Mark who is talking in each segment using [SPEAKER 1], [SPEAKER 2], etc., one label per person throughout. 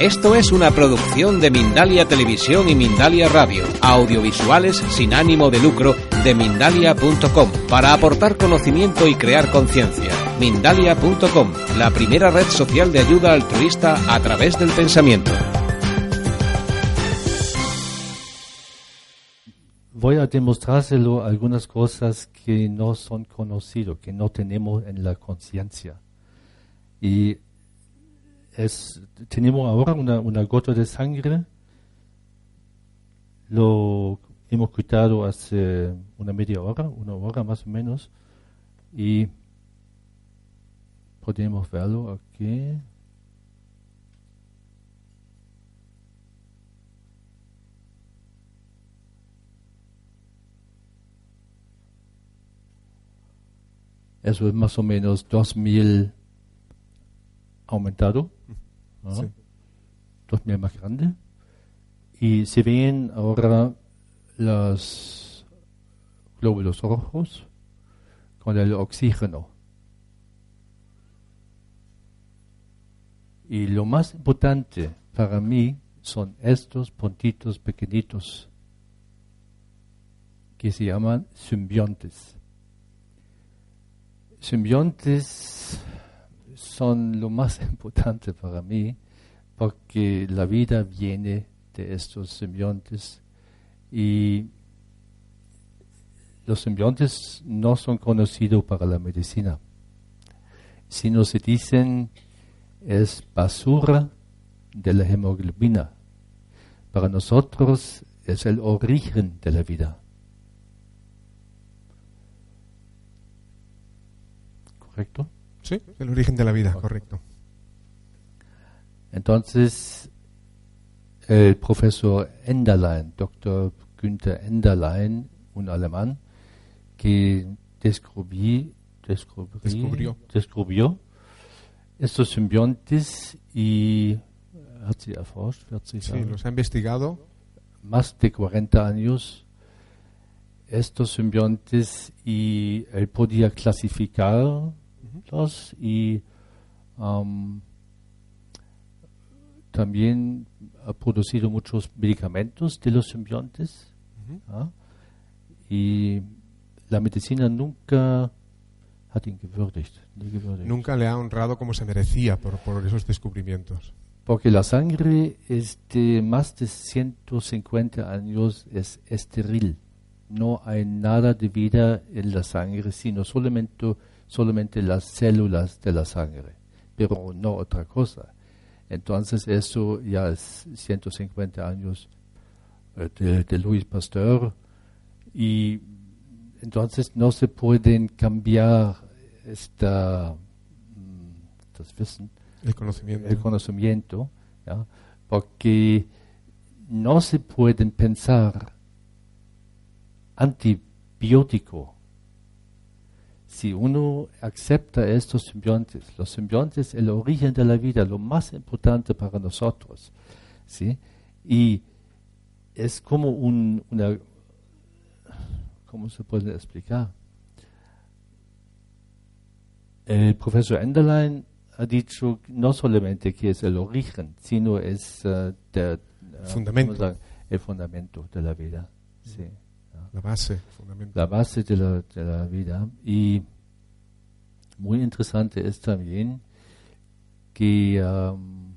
[SPEAKER 1] Esto es una producción de Mindalia Televisión y Mindalia Radio, audiovisuales sin ánimo de lucro de mindalia.com, para aportar conocimiento y crear conciencia. Mindalia.com, la primera red social de ayuda altruista a través del pensamiento.
[SPEAKER 2] Voy a demostrárselo algunas cosas que no son conocidas, que no tenemos en la conciencia. Y es, tenemos ahora una, una gota de sangre, lo hemos quitado hace una media hora, una hora más o menos, y podemos verlo aquí. Eso es más o menos 2000 aumentado, ¿no?
[SPEAKER 3] Sí.
[SPEAKER 2] 2000 más grande. Y se ven ahora los glóbulos rojos con el oxígeno. Y lo más importante para mí son estos puntitos pequeñitos que se llaman simbiontes. Simbiontes son lo más importante para mí porque la vida viene de estos simbiontes y los simbiontes no son conocidos para la medicina, sino se dicen es basura de la hemoglobina. Para nosotros es el origen de la vida. ¿Correcto?
[SPEAKER 3] Sí, el origen de la vida, correcto.
[SPEAKER 2] Entonces, el profesor Enderlein, doctor Günther Enderlein, un alemán, que descubrí, descubrí-
[SPEAKER 3] Descubrió.
[SPEAKER 2] descubrió estos simbiontes y hat sie erforscht, 40
[SPEAKER 3] Sí, los ha investigado.
[SPEAKER 2] más de 40 años, estos simbiontes y él podía y am, también ha producido muchos medicamentos de los simbiontes. ¿ah? y la medicina nunca hat ihn gewürdigt, nie gewürdigt.
[SPEAKER 3] Nunca le ha honrado como se merecía por, por esos descubrimientos.
[SPEAKER 2] Porque la sangre es de más de 150 años es estéril. No hay nada de vida en la sangre, sino solamente, solamente las células de la sangre, pero no otra cosa. Entonces eso ya es 150 años eh, de, de Louis Pasteur y entonces no se pueden cambiar esta, mm, das Wissen
[SPEAKER 3] El conocimiento.
[SPEAKER 2] el conocimiento, ¿ya? porque no se pueden pensar antibiótico si uno acepta estos simbiontes. Los simbiontes, el origen de la vida, lo más importante para nosotros, ¿sí? Y es como un, una, ¿cómo se puede explicar? El profesor Enderlein ha dicho no solamente que es el origen, sino es der, eh,
[SPEAKER 3] Fundamento.
[SPEAKER 2] el fundamento de la vida. Sí,
[SPEAKER 3] La base, fundamental.
[SPEAKER 2] la base de la, de la vida. Y muy interesante es también que ähm,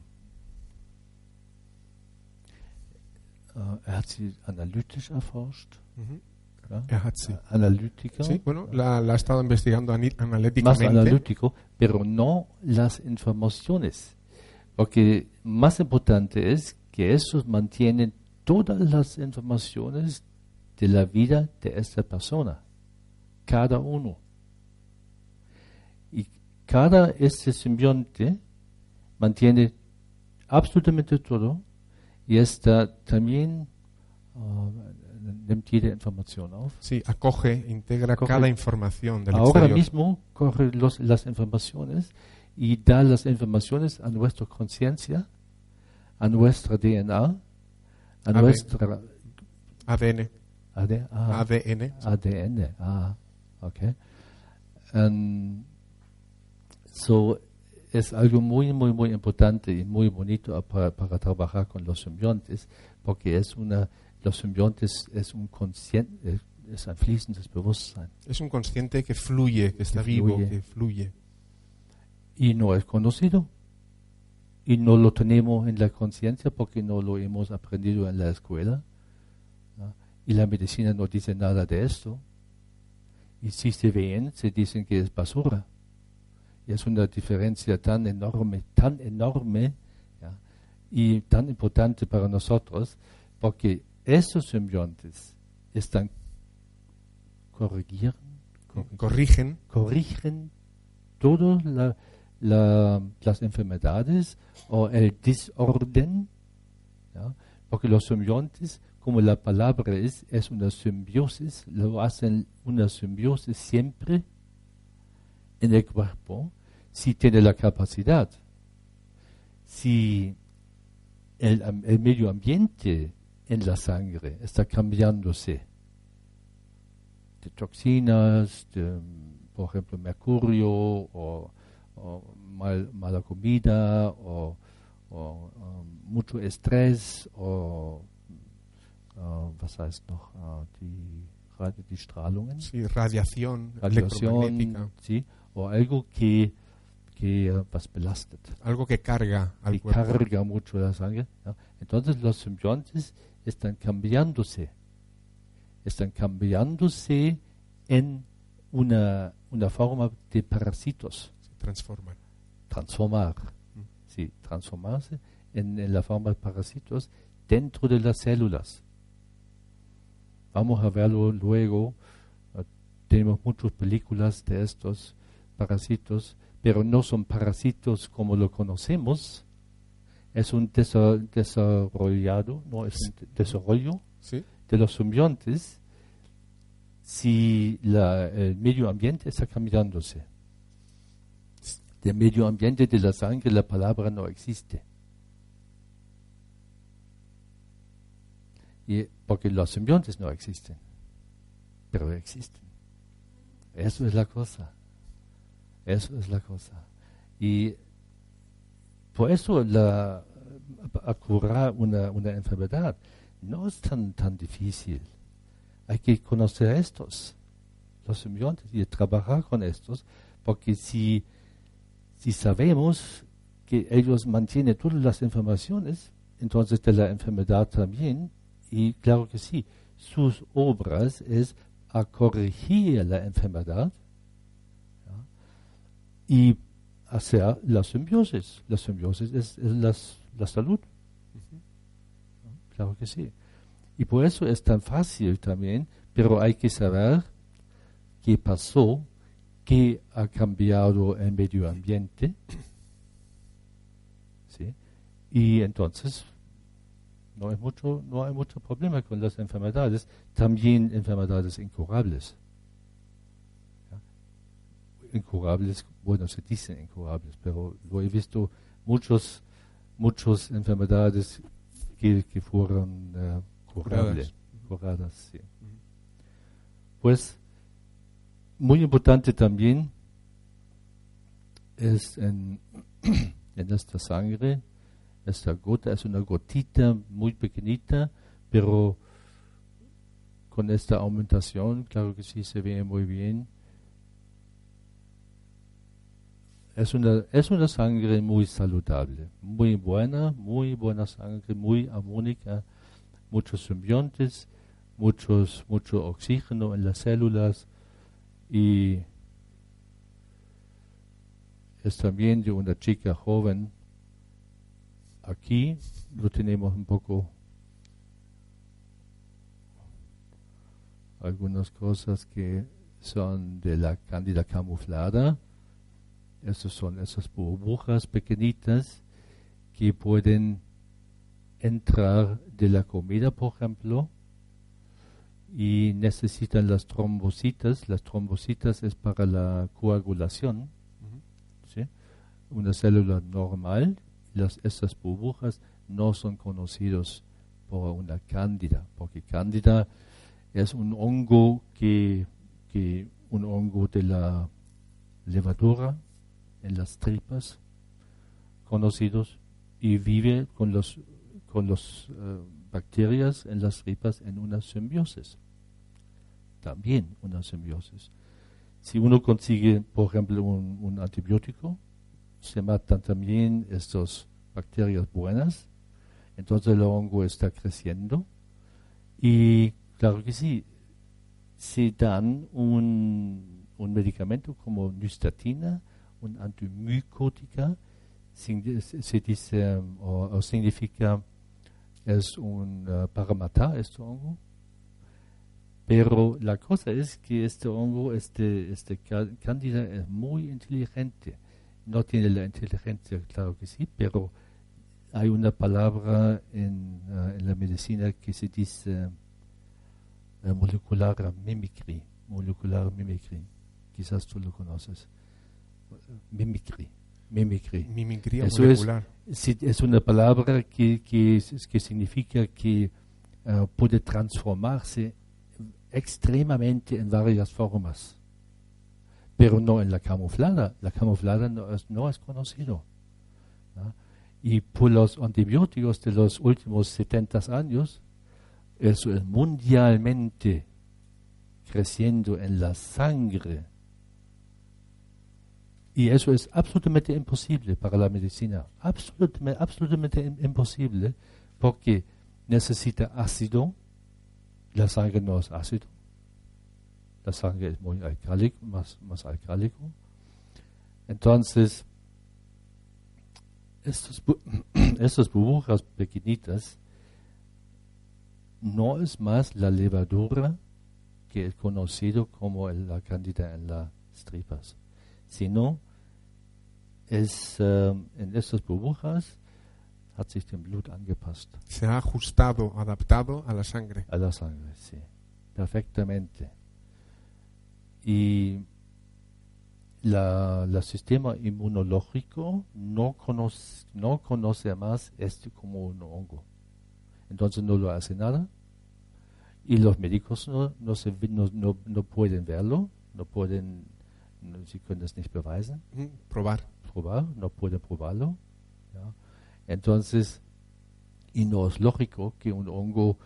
[SPEAKER 2] äh, er hat sie analytisch erforscht.
[SPEAKER 3] Ujú.
[SPEAKER 2] Ja?
[SPEAKER 3] Er hat sie.
[SPEAKER 2] Analytiker.
[SPEAKER 3] Sí, bueno, la, la ha estado investigando ani-
[SPEAKER 2] más
[SPEAKER 3] analíticamente.
[SPEAKER 2] analítico, pero no las informaciones. Porque más importante es que estos mantienen todas las informaciones de la vida de esta persona, cada uno. Y cada este simbionte mantiene absolutamente todo y está también uh, nimmt jede Information auf.
[SPEAKER 3] Sí, acoge, integra
[SPEAKER 2] Acoge.
[SPEAKER 3] cada información del
[SPEAKER 2] Ahora
[SPEAKER 3] exterior.
[SPEAKER 2] mismo coge los- las informaciones y da las informaciones a nuestra conciencia, a nuestra DNA, a
[SPEAKER 3] ADN.
[SPEAKER 2] nuestra
[SPEAKER 3] ADN,
[SPEAKER 2] AD- ah,
[SPEAKER 3] ADN.
[SPEAKER 2] ADN. Ah, okay. Ähm, so es algo muy, muy, muy importante y muy bonito para, para trabajar con los simbiontes, porque es una, los simbiontes es un consciente, es ein fließendes Bewusstsein
[SPEAKER 3] Es un consciente que fluye, que está
[SPEAKER 2] Que
[SPEAKER 3] vivo,
[SPEAKER 2] fluye.
[SPEAKER 3] que fluye.
[SPEAKER 2] y no es conocido. Y no lo tenemos en la conciencia porque no lo hemos aprendido en la escuela. Y la medicina no dice nada de esto. Y si se ven, se dicen que es basura. Y es una diferencia tan enorme, tan enorme ¿ya? y tan importante para nosotros, porque esos simbiontes están corrigieren, corrigieren
[SPEAKER 3] Corrigen
[SPEAKER 2] corrigen todas la- la- las enfermedades o el desorden, ¿ya? porque los simbiontes, como la palabra es, es una simbiosis, lo hacen una simbiosis siempre en el cuerpo, si tiene la capacidad. Si el, medio ambiente en la sangre está cambiándose, de toxinas, de, por ejemplo, mercurio o, mal- mala comida o, um, mucho estrés o was heißt noch, uh, die, Radio- die Strahlungen,
[SPEAKER 3] sí, radiación,
[SPEAKER 2] radiación, ¿sí? o algo que, que uh, was belastet
[SPEAKER 3] algo que carga al
[SPEAKER 2] que
[SPEAKER 3] cuerpo.
[SPEAKER 2] carga mucho la sangre. ¿no? Entonces los simbiontes están cambiándose, están cambiándose en una, una forma de parásitos,
[SPEAKER 3] Se transforman.
[SPEAKER 2] transformar, sí, transformarse en, en la forma de parásitos dentro de las células. Vamos a verlo luego. eh, Tenemos muchas películas de estos parásitos, pero no son parásitos como lo conocemos. Es un desa- desarrollado, no es un de- desarrollo
[SPEAKER 3] ¿Sí?
[SPEAKER 2] de los simbiontes si la- el medio ambiente está cambiándose. Del medio ambiente de la sangre la palabra no existe. Y, porque los simbiontes no existen, pero existen. Eso es la cosa. Eso es la cosa. Y por eso la, a curar una, una enfermedad no es tan, tan difícil. Hay que conocer estos, los simbiontes, y trabajar con estos, porque si, si sabemos que ellos mantienen todas las informaciones, entonces de la enfermedad también, y claro que sí, sus obras es a corregir la enfermedad y hacer la simbiosis. La simbiosis es, es las- la salud. Claro que sí. Y por eso es tan fácil también, pero hay que saber qué pasó, qué ha cambiado el medio ambiente. ¿sí? Y entonces no hay mucho, no hay mucho problema con las enfermedades, también enfermedades incurables. ¿ya? Incurables, bueno, se dicen incurables, pero lo he visto muchos, muchas enfermedades que, que fueron eh, curables, curadas, sí. Pues, muy importante también es en, en esta sangre, esta gota es una gotita muy pequeñita, pero con esta aumentación, claro que sí se ve muy bien. Es una, es una sangre muy saludable, muy buena, muy buena sangre, muy armónica, muchos simbiontes, muchos, mucho oxígeno en las células y es también de una chica joven. Aquí lo tenemos un poco algunas cosas que son de la cándida camuflada. Esas son esas burbujas pequeñitas que pueden entrar de la comida, por ejemplo, y necesitan las trombocitas. Las trombocitas es para la coagulación, ¿sí? una célula normal. Las, estas burbujas no son conocidos por una cándida, porque cándida es un hongo que, que un hongo de la levadura en las tripas conocidos y vive con los con las eh, bacterias en las tripas en una simbiosis. También una simbiosis. Si uno consigue, por ejemplo, un antibiótico, se matan también estas bacterias buenas, entonces el hongo está creciendo y claro que sí, se dan un, un medicamento como nystatina, un antimicótica, se dice o, o significa es un uh, para matar este hongo. Pero la cosa es que este hongo, este, este cándida es muy inteligente. No tiene la inteligencia, claro que sí, pero hay una palabra en, uh, en la medicina que se dice uh, molecular mimicry. Molecular mimicry. Quizás tú lo conoces. Mimicry. Mimicry.
[SPEAKER 3] Mimicría
[SPEAKER 2] Eso
[SPEAKER 3] molecular.
[SPEAKER 2] Es, es una palabra que, que, que significa que uh, puede transformarse extremadamente en varias formas, pero no en la camuflada. La camuflada no es, no es conocido. ¿no? Y por los antibióticos de los últimos 70 años, eso es mundialmente creciendo en la sangre y eso es absolutamente imposible para la medicina, absolutamente imposible, porque necesita ácido, la sangre no es ácido, la sangre es muy alcálico, más, más alcálico. Entonces, estos, estas burbujas pequeñitas no es más la levadura que es conocido como la cándida en las tripas, sino es, äh, en estas burbujas hat sich dem Blut angepasst.
[SPEAKER 3] Se ha ajustado, adaptado a la sangre.
[SPEAKER 2] A la sangre, sí. Perfectamente. Y la, el sistema inmunológico no conoce, no conoce más este como un hongo. Entonces no lo hace nada. Y los médicos no, no, se, no, no, no pueden verlo, no pueden, no, sie können das nicht beweisen.
[SPEAKER 3] Probar.
[SPEAKER 2] probar, no puede probarlo. ¿ya? Entonces, y no es lógico que un hongo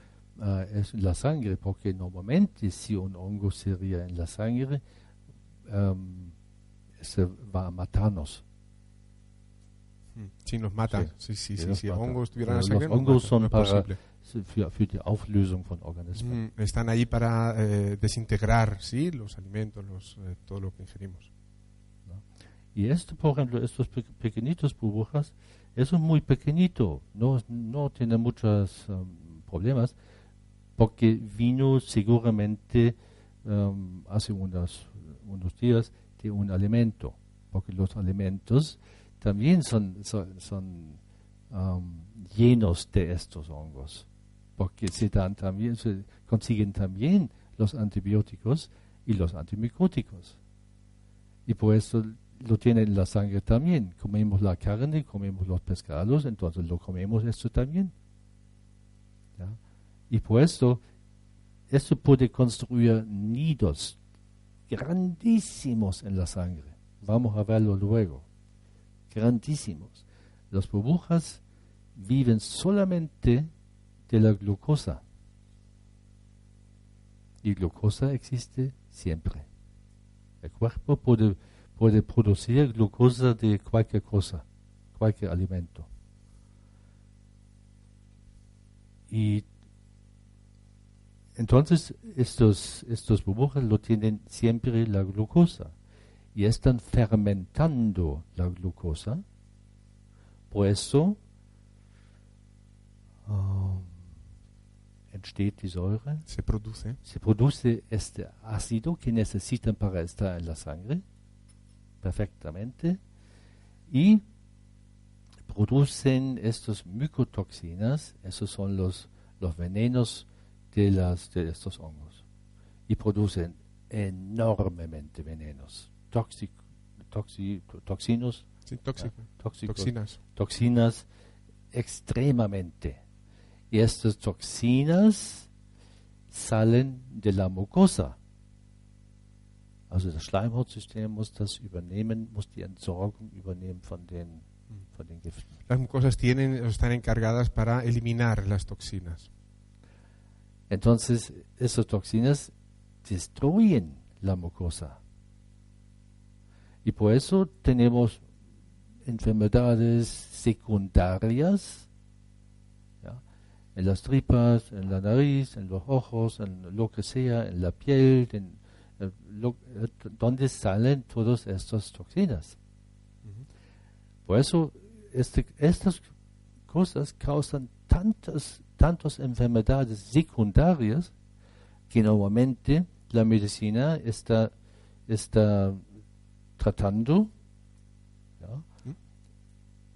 [SPEAKER 2] uh, es la sangre, porque normalmente si un hongo sería en la sangre, um, se va a matarnos.
[SPEAKER 3] Mm, Sí, nos mata. Sí, sí, sí.
[SPEAKER 2] nos
[SPEAKER 3] Si el
[SPEAKER 2] mata.
[SPEAKER 3] hongo estuviera en la
[SPEAKER 2] Los
[SPEAKER 3] sangre, nos
[SPEAKER 2] hongos son
[SPEAKER 3] No
[SPEAKER 2] para, für, für die Auflösung von Organismen.
[SPEAKER 3] Mm, Están ahí para eh, desintegrar, sí, los alimentos, los, eh, todo lo que ingerimos.
[SPEAKER 2] Y esto, por ejemplo, estos pe- pequeñitos burbujas, eso es muy pequeñito, no, no tiene muchos um, problemas, porque vino seguramente um, hace unos, unos días de un alimento, porque los alimentos también son, son, um, llenos de estos hongos, porque se dan también, se consiguen también los antibióticos y los antimicóticos. Y por eso lo tiene en la sangre también. Comemos la carne, comemos los pescados, entonces lo comemos esto también. ¿Ya? Y por eso, esto puede construir nidos grandísimos en la sangre. Vamos a verlo luego. Grandísimos. Las burbujas viven solamente de la glucosa. Y glucosa existe siempre. El cuerpo puede, puede producir glucosa de cualquier cosa, cualquier alimento. Y entonces estos, estos burbujas lo tienen siempre la glucosa y están fermentando la glucosa. Por eso um, entsteht die Säure
[SPEAKER 3] Se produce.
[SPEAKER 2] se produce este ácido que necesitan para estar en la sangre perfectamente y producen estos micotoxinas, esos son los, los venenos de, las, de estos hongos, y producen enormemente venenos, tóxicos, toxinos,
[SPEAKER 3] toxinas.
[SPEAKER 2] toxinas extremadamente. Y estas toxinas salen de la mucosa. Also das Schleimhautsystem muss das übernehmen, muss die Entsorgung übernehmen von den, von den Giften.
[SPEAKER 3] Las mucosas tienen, están encargadas para eliminar las toxinas.
[SPEAKER 2] Entonces, esas toxinas destruyen la mucosa. Y por eso tenemos enfermedades secundarias en las tripas, en la nariz, en los ojos, en lo que sea, en la piel, en, donde salen todas estas toxinas. Por eso este, estas cosas causan tantas, tantas enfermedades secundarias que normalmente la medicina está, está tratando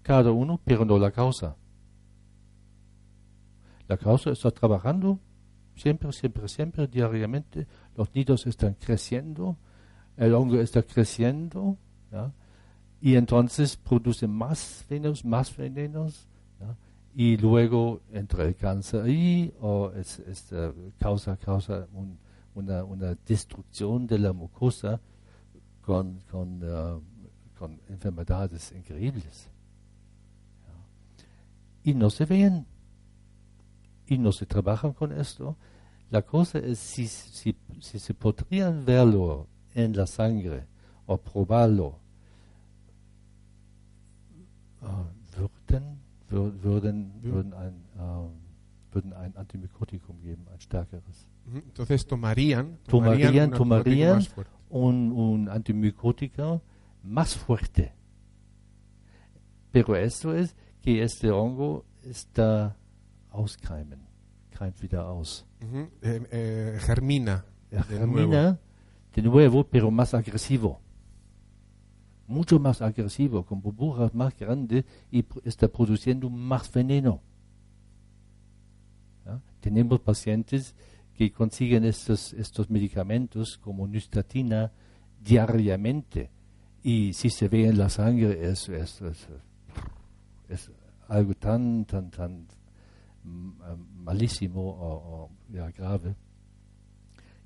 [SPEAKER 2] cada uno, pero no la causa. La causa está trabajando siempre, siempre, siempre, diariamente. Los nidos están creciendo, el hongo está creciendo, y entonces produce más venenos, más venenos, y luego entra el cáncer ahí, o es, eh, causa, causa una, una, destrucción de la mucosa con, con, eh, con enfermedades increíbles. Y no se ven y no se trabajan con esto. La cosa es si, si, si se podrían verlo en la sangre o probarlo, uh, würden, würden, würden, ein, uh, würden ein Antimykotikum geben, ein stärkeres.
[SPEAKER 3] Entonces tomarían,
[SPEAKER 2] tomarían, tomarían, un, un antimicótico más fuerte. Pero esto es que este hongo está auskeimen, keimt wieder aus.
[SPEAKER 3] Mhm. Eh, eh, germina.
[SPEAKER 2] De germina nuevo. de nuevo, pero más agresivo. Mucho más agresivo, con burbujas más grandes y está produciendo más veneno. Tenemos pacientes que consiguen estos, estos medicamentos como nystatina diariamente y si se ve en la sangre es, es, algo tan, tan, tan malísimo o, grave.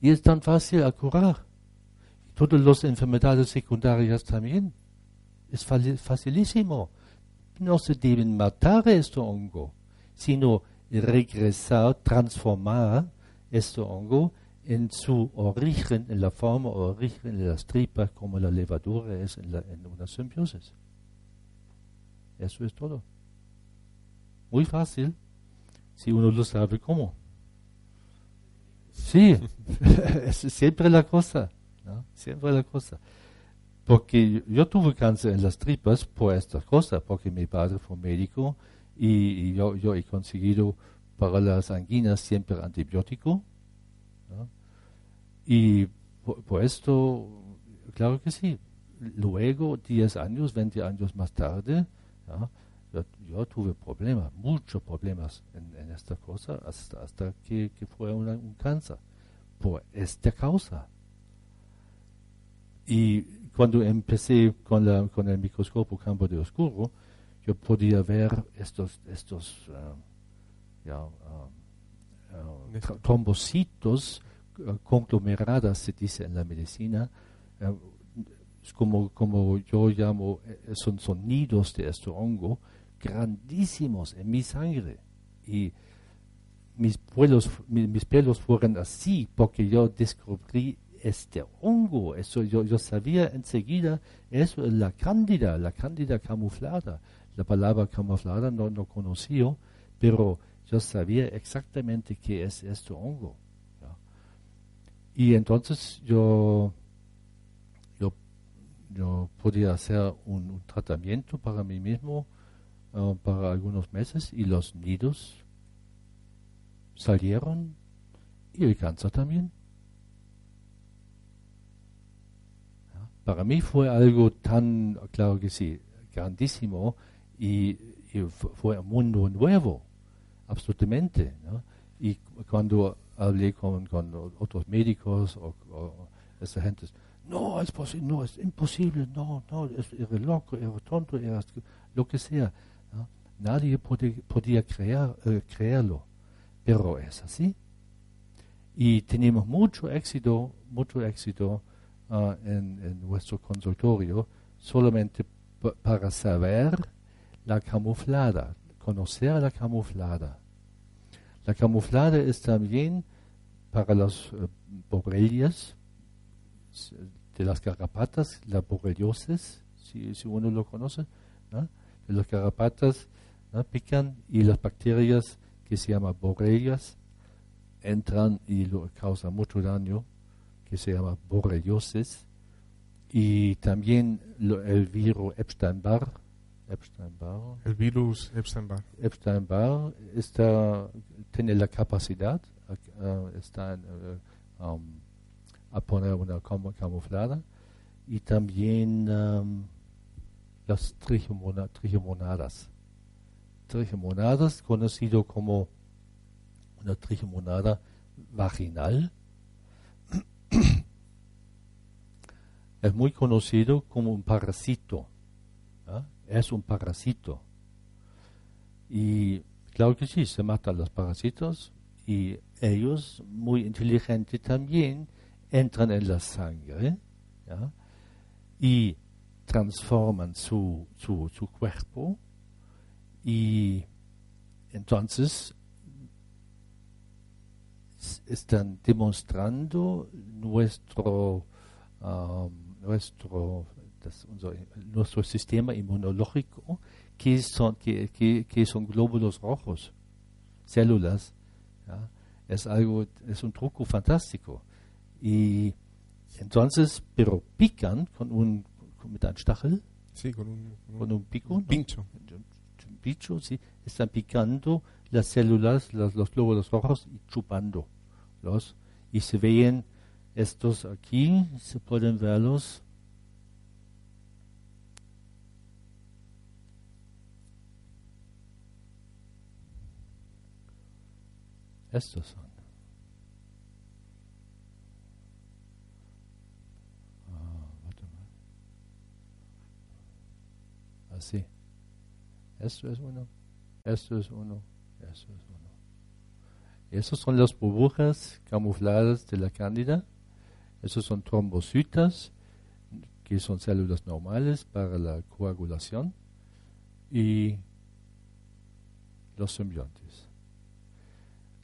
[SPEAKER 2] Y es tan fácil a curar. Todas las enfermedades secundarias también. Es facilísimo. No se deben matar este hongo, sino regresar, transformar este hongo en su origen, en la forma origen de las tripas, como la levadura es en, en una simbiosis. Eso es todo. Muy fácil si uno lo sabe cómo. Sí, es siempre la cosa, ¿no? siempre la cosa. Porque yo tuve cáncer en las tripas por esta cosa, porque mi padre fue médico y, yo, yo, he conseguido para las anginas siempre antibiótico. ¿no? Y por, esto, claro que sí. Luego, 10 años, 20 años más tarde, ¿no? yo, tuve problemas, muchos problemas en, esta cosa hasta, hasta que, fue un cáncer por esta causa. Y cuando empecé con, la, con el microscopio campo de oscuro, yo podía ver estos, estos uh, uh, uh, trombocitos conglomeradas, se dice en la medicina, como, como yo llamo, eh, son, son nidos de este hongo, grandísimos en mi sangre. Y mis, pelos, mis, pelos fueron así porque yo descubrí este hongo. Eso yo, yo sabía enseguida, es la cándida, la cándida camuflada. La palabra camuflada no, no conocía, pero yo sabía exactamente qué es este hongo. Y entonces yo, yo, yo podía hacer un tratamiento para mí mismo uh, para algunos meses y los nidos salieron y el cáncer también. Ja, para mí fue algo tan, claro que sí, grandísimo y fue un mundo nuevo, absolutamente. Y cuando hablé con, otros médicos o, o esa no, es posible, no, es imposible, no, no, es, loco, era tonto, era lo que sea. Nadie podía creer, eh, creerlo, pero es así. Y tenemos mucho éxito, mucho éxito uh, en, nuestro consultorio solamente para saber la camuflada, conocer la camuflada. La camuflada es también para las uh, borrelias de las garrapatas, la borreliosis, si, si uno lo conoce, ¿no? de las garrapatas pican y las bacterias que se llaman borrelias entran y causan mucho daño, que se llama borreliosis, y también lo, el virus Epstein-Barr, Epstein-Barr.
[SPEAKER 3] El virus Epstein-Barr.
[SPEAKER 2] Epstein-Barr está, tiene la capacidad, uh, está uh, um, a poner una cam camuflada y también um, las trigomona trigomonadas. Trigomonadas, conocido como una trigomonada vaginal, es muy conocido como un parásito. ¿eh? Es un parásito. Y claro que sí, se matan los parásitos y ellos, muy inteligentes también, entran en la sangre y transforman su, su, su cuerpo y entonces están demostrando nuestro, um, nuestro, das, unser, nuestro sistema inmunológico que son, que, que, que son glóbulos rojos, células. ¿ya? Es algo, es un truco fantástico. Y entonces, pero pican con un, con, mit einem Stachel.
[SPEAKER 3] Sí, con un,
[SPEAKER 2] con un pico.
[SPEAKER 3] Un pincho.
[SPEAKER 2] ¿no? Un pincho, sí. Están picando las células, los, los glóbulos rojos y chupando los. Y se ven estos aquí, se pueden verlos. Estos son. Ah, warte mal. Así. Esto es uno. Esto es uno. Esto es uno. Esos son las burbujas camufladas de la cándida. Esos son trombocitas, que son células normales para la coagulación. Y los simbiontes.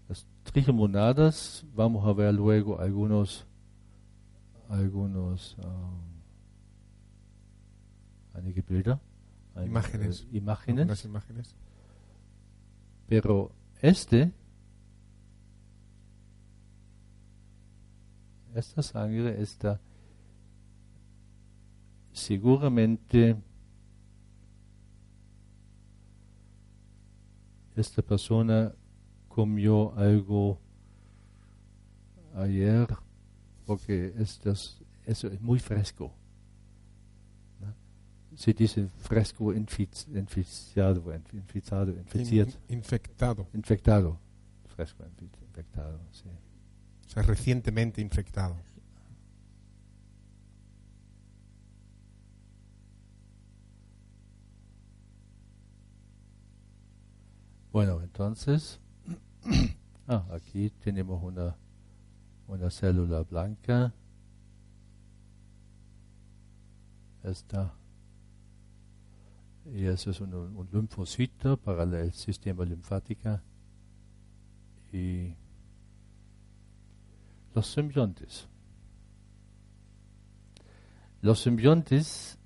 [SPEAKER 2] Las trigemonadas, vamos a ver luego algunos, algunos, um,
[SPEAKER 3] Imágenes.
[SPEAKER 2] Imágenes.
[SPEAKER 3] Imágenes.
[SPEAKER 2] Pero este, esta sangre está seguramente esta persona comió algo ayer porque eso es muy fresco. Se dice fresco infic- inficiado, inf- inficado, inficiado.
[SPEAKER 3] In- infectado.
[SPEAKER 2] Infectado. Fresco infectado, sí.
[SPEAKER 3] O sea, recientemente infectado.
[SPEAKER 2] Bueno, entonces, ah, aquí tenemos una, una célula blanca. Esta. Y eso es un, un linfocito para el sistema linfático. Y los simbiontes. Los simbiontes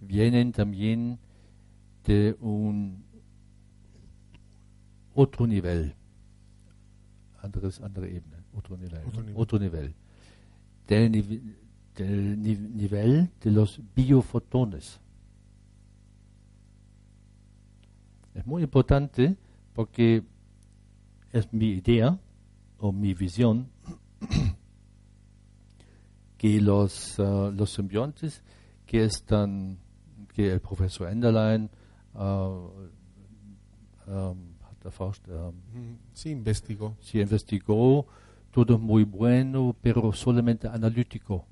[SPEAKER 2] vienen también de un otro nivel, anderes, andere Ebene, otro nivel,
[SPEAKER 3] Otro
[SPEAKER 2] ¿no?
[SPEAKER 3] nivel.
[SPEAKER 2] otro nivel, del, nive- del ni- nivel de los biofotones. Es muy importante porque es mi idea o mi visión que los, uh, los simbiontes que están, que el profesor Enderlein uh, um, hat erforscht, um,
[SPEAKER 3] Sí, investigó.
[SPEAKER 2] se investigó, todo muy bueno, pero solamente analítico.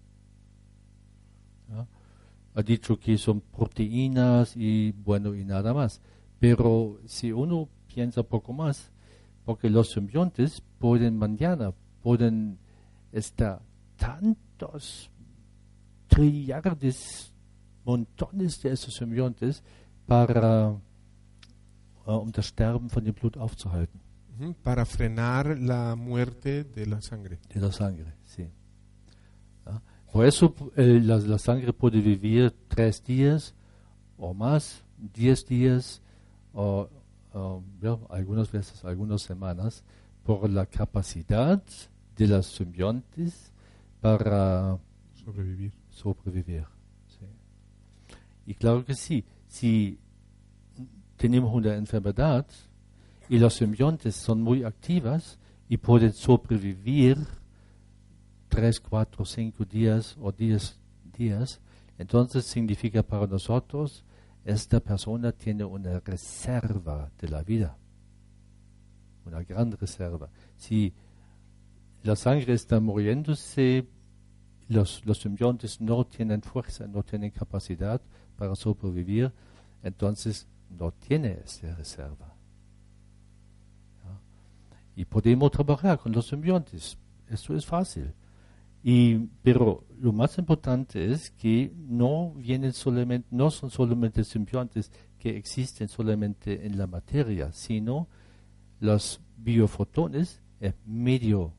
[SPEAKER 2] Ha dicho que son proteínas y bueno y nada más. Pero si uno piensa poco más, porque los simbiontes pueden mañana, pueden estar tantos trillardes, montones de esos simbiontes para um das Sterben von dem Blut aufzuhalten.
[SPEAKER 3] Para frenar la muerte de la sangre.
[SPEAKER 2] de la sangre, sí. ¿Ya? Por eso eh, la, la sangre puede vivir tres días o más, diez días o o, ya, algunas veces algunas semanas por la capacidad de las simbiontes para
[SPEAKER 3] Sobrevivir.
[SPEAKER 2] sobrevivir. sí. Y claro que sí, si tenemos una enfermedad y las simbiontes son muy activas y pueden sobrevivir tres, cuatro, cinco días o diez días, entonces significa para nosotros esta persona tiene una reserva de la vida, una gran reserva. Si la sangre está muriéndose, los, los simbiontes no tienen fuerza, no tienen capacidad para sobrevivir, entonces no tiene esa reserva. Y podemos trabajar con los simbiontes, eso es fácil. Y, pero lo más importante es que no vienen solamente, no son solamente simbiontes que existen solamente en la materia, sino los biofotones es medio,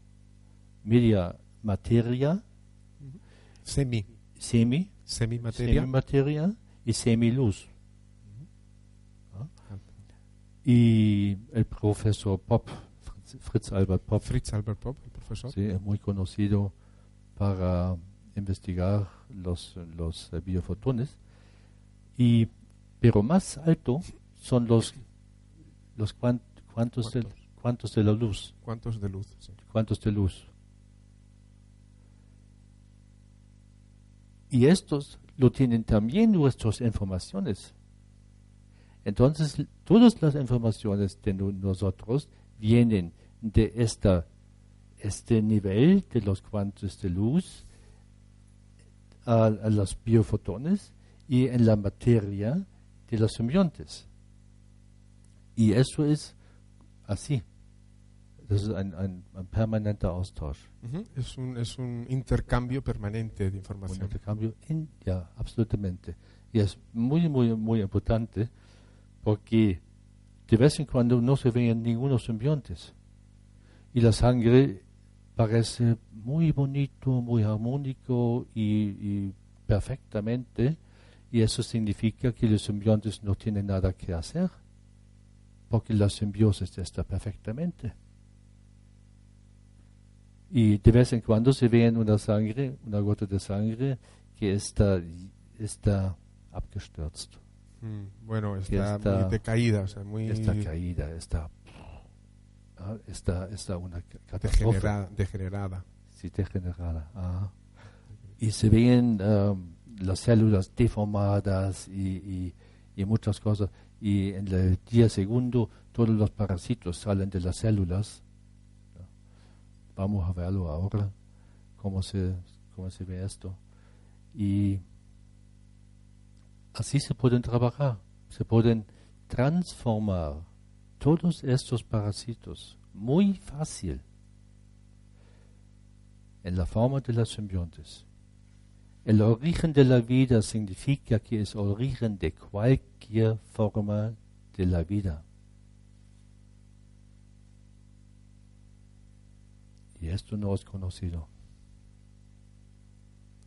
[SPEAKER 2] media materia,
[SPEAKER 3] Semi.
[SPEAKER 2] semi,
[SPEAKER 3] Semimateria.
[SPEAKER 2] semimateria y semiluz. ¿Ah? Y el profesor Pop, Fritz, Fritz Albert Pop,
[SPEAKER 3] Fritz Albert Pop, el profesor.
[SPEAKER 2] sí, es muy conocido para investigar los, los eh, biofotones. Y, pero más alto son los, los cuan- cuantos, de,
[SPEAKER 3] ¿Cuántos?
[SPEAKER 2] cuantos de la luz.
[SPEAKER 3] ¿Cuántos de luz? Sí.
[SPEAKER 2] cuantos de luz. Y estos lo tienen también nuestras informaciones. Entonces, todas las informaciones de no- nosotros vienen de esta, este nivel de los cuantos de luz a, a los biofotones y en la materia de los simbiontes. Y eso es así. Ein, ein permanenter Austausch.
[SPEAKER 3] Es, un, es un intercambio permanente de
[SPEAKER 2] Un
[SPEAKER 3] información.
[SPEAKER 2] intercambio, in, ja, absolutamente. Y es muy, muy, muy importante porque de vez en cuando no se ven ningunos simbiontes. Y la sangre parece muy bonito, muy armónico y, y perfectamente. Y eso significa que los simbiontes no tienen nada que hacer porque la simbiosis está perfectamente. Y de vez en cuando se ve en una sangre, una gota de sangre que está, está abgestürzt,
[SPEAKER 3] Mm, Bueno, está,
[SPEAKER 2] está-
[SPEAKER 3] muy decaída, o sea, muy
[SPEAKER 2] está caída, está, ah, está, está una ca- catástrofe.
[SPEAKER 3] degenerada. degenerada.
[SPEAKER 2] Sí, degenerada. ah. Y se ven um, las células deformadas y, y- y muchas cosas. Y en el día segundo todos los parásitos salen de las células. Vamos a verlo ahora, cómo se, cómo se ve esto. Y así se pueden trabajar, se pueden transformar todos estos parásitos muy fácil en la forma de las simbiontes. El origen de la vida significa que es origen de cualquier forma de la vida. Y esto no es conocido.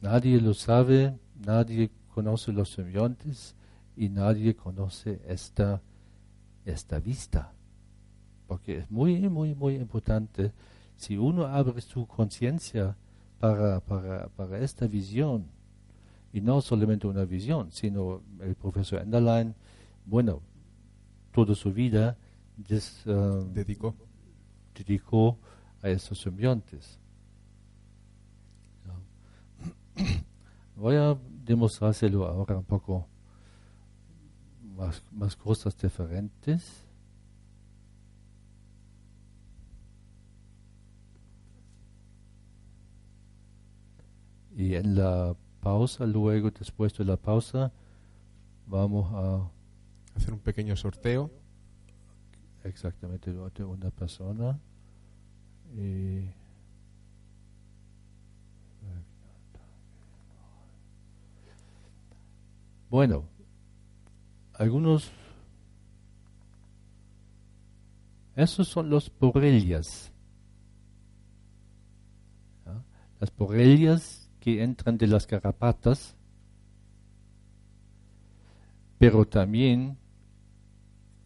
[SPEAKER 2] Nadie lo sabe, nadie conoce los simbiontes y nadie conoce esta, esta vista. Porque es muy, muy, muy importante si uno abre su conciencia para, para, para esta visión, y no solamente una visión, sino el profesor Enderlein, bueno, toda su vida des- eh,
[SPEAKER 3] Dedicó.
[SPEAKER 2] dedicó a estos simbiontes. Voy a demostrárselo ahora un poco más, más cosas diferentes. Y en la pausa, luego después de la pausa, vamos a
[SPEAKER 3] Hacer un pequeño sorteo.
[SPEAKER 2] exactamente de una persona. Y bueno, algunos esos son los borrelias. ¿ya? Las borrelias que entran de las garrapatas, pero también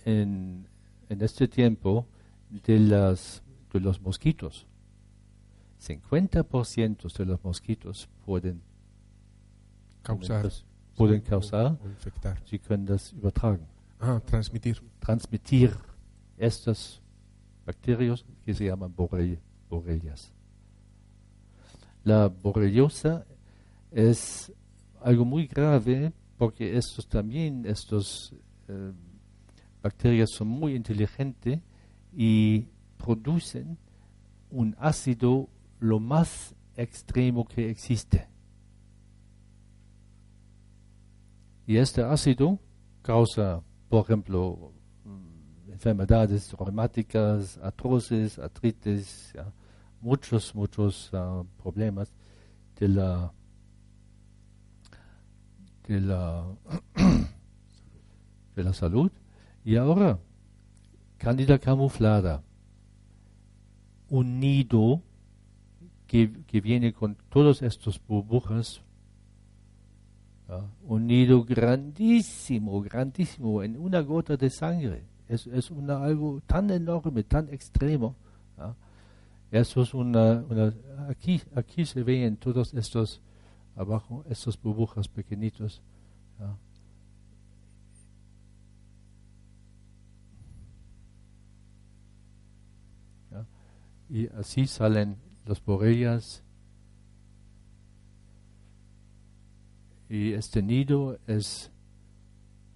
[SPEAKER 2] en, en este tiempo de, las, de los mosquitos. 50% de los mosquitos pueden
[SPEAKER 3] Causar.
[SPEAKER 2] Pueden causar,
[SPEAKER 3] O, o infectar.
[SPEAKER 2] sie können das übertragen.
[SPEAKER 3] Ah, transmitir.
[SPEAKER 2] transmitir estos bacterios que se llaman borrel- borrelias. La borreliosa es algo muy grave porque estos también, estos eh, bacterias son muy inteligentes y producen un ácido lo más extremo que existe. Y este ácido causa, por ejemplo, mm, enfermedades reumáticas, artrosis, artritis, muchos, muchos ah, problemas de la de la de la salud. Y ahora, Candida camuflada, un nido que, que viene con todos estos burbujas ¿ya? un nido grandísimo, grandísimo, en una gota de sangre. Es, es una, algo tan enorme, tan extremo. ¿ya? Eso es una, aquí, aquí se ven todos estos, abajo, estos burbujas pequeñitos. ¿Ya? Y así salen las borrellas Y este nido es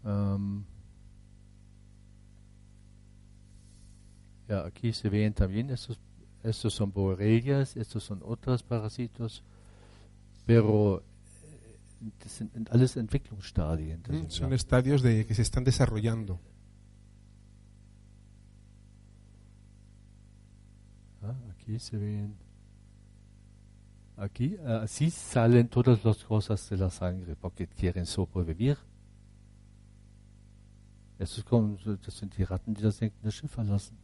[SPEAKER 2] am, ya aquí se ven también estos, estos son borrellas, estos son otros parásitos, pero eh, das sind alles Entwicklungsstadien.
[SPEAKER 3] Mm, Son
[SPEAKER 2] ja.
[SPEAKER 3] estadios de que se están desarrollando.
[SPEAKER 2] Ah, aquí se ven. Aquí, ah, así salen todas las cosas de la sangre porque quieren sobrevivir. Eso es como, das sind die Ratten, die das sinkende Schiff verlassen.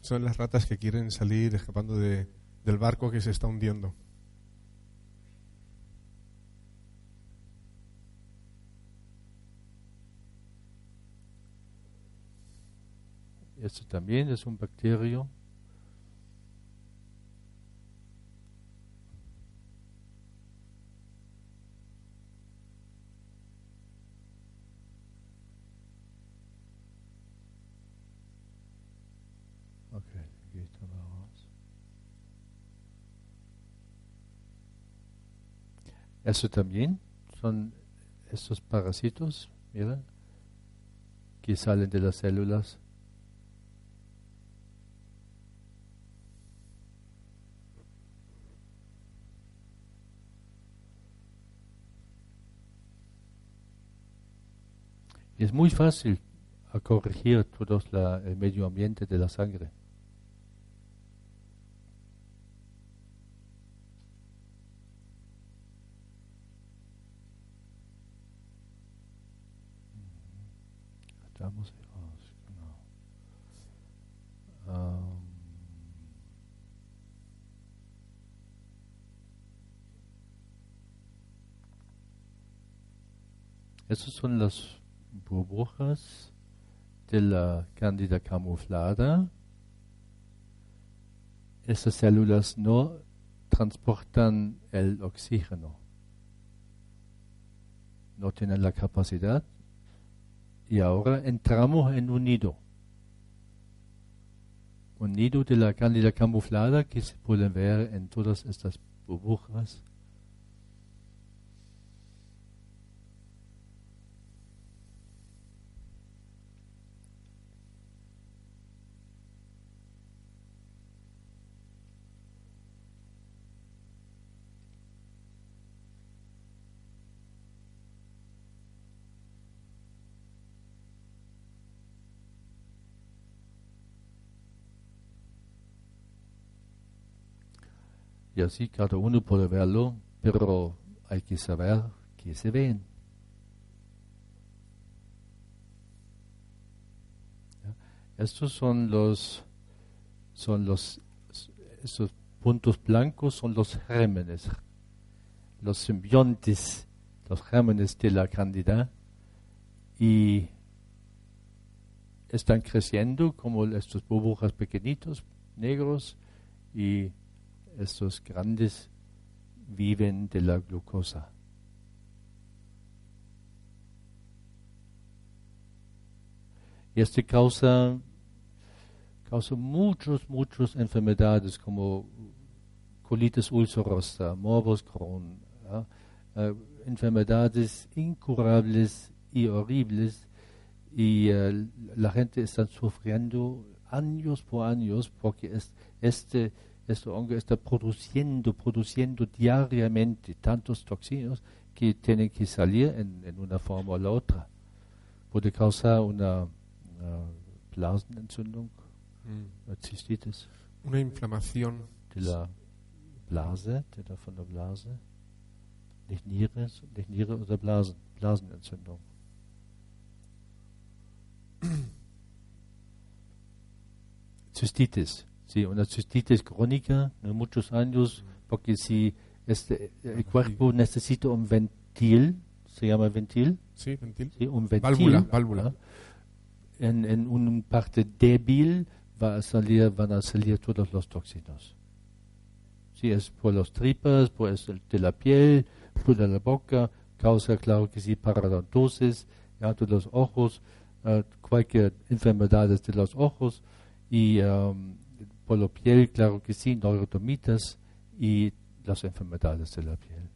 [SPEAKER 3] Son las ratas que quieren salir escapando de, del barco que se está hundiendo.
[SPEAKER 2] Esto también es un bacterio. Okay, gehe ich da mal raus. Esto también son estos parásitos, mira, que salen de las células. Es muy fácil a corregir todo la- el medio ambiente de la sangre. Esas son las burbujas de la cándida camuflada. Estas células no transportan el oxígeno. No tienen la capacidad. Y ahora entramos en un nido. Un nido de la cándida camuflada que se puede ver en todas estas burbujas. Así cada uno puede verlo, pero hay que saber que se ven. Estos son los, son los, esos puntos blancos son los gérmenes, los simbiontes, los gérmenes de la candida y están creciendo como estos burbujas pequeñitos, negros, y estos grandes viven de la glucosa. Y esto causa, causa muchas, muchas enfermedades como colitis ulcerosa, morbus Crohn, ¿ja? uh, enfermedades incurables y horribles y uh, la gente está sufriendo años por años porque es, este, este hongo está produciendo, produciendo diariamente tantos toxinas que tienen que salir en, en una forma o la otra. Puede causar una, una Blasenentzündung,
[SPEAKER 3] Mm.
[SPEAKER 2] una cistitis
[SPEAKER 3] Una inflamación.
[SPEAKER 2] de la Blase, de la, von der Blase. Nicht Niere, nicht Niere oder Blasen, Blasenentzündung. Cystitis, sí, una cistitis crónica de muchos años, porque si este, el cuerpo necesita un ventil, se llama ventil,
[SPEAKER 3] Sí, ventil.
[SPEAKER 2] sí, un ventil,
[SPEAKER 3] Válvula, válvula.
[SPEAKER 2] ¿ah? En, en una parte débil va a salir, van a salir todos los toxinos. Si es por las tripas, pues de la piel, por la boca, causa, claro que sí, parodontosis, ya, de los ojos, eh, cualquier enfermedad de los ojos, y um, por la piel, claro que sí, neurotomitas y las enfermedades de la piel.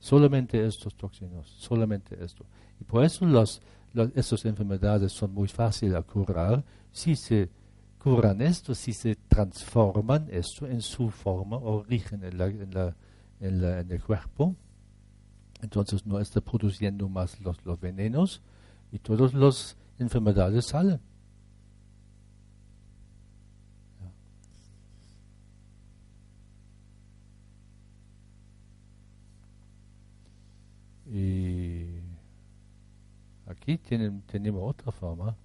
[SPEAKER 2] Solamente estos toxinos, solamente esto. Y por eso las, las, enfermedades son muy fáciles a curar si se curan esto, si se transforman esto en su forma, origen en, en, la, en, la, en el cuerpo. Entonces no está produciendo más los, los venenos y todas las enfermedades salen. Y aquí tienen, tenemos otra forma.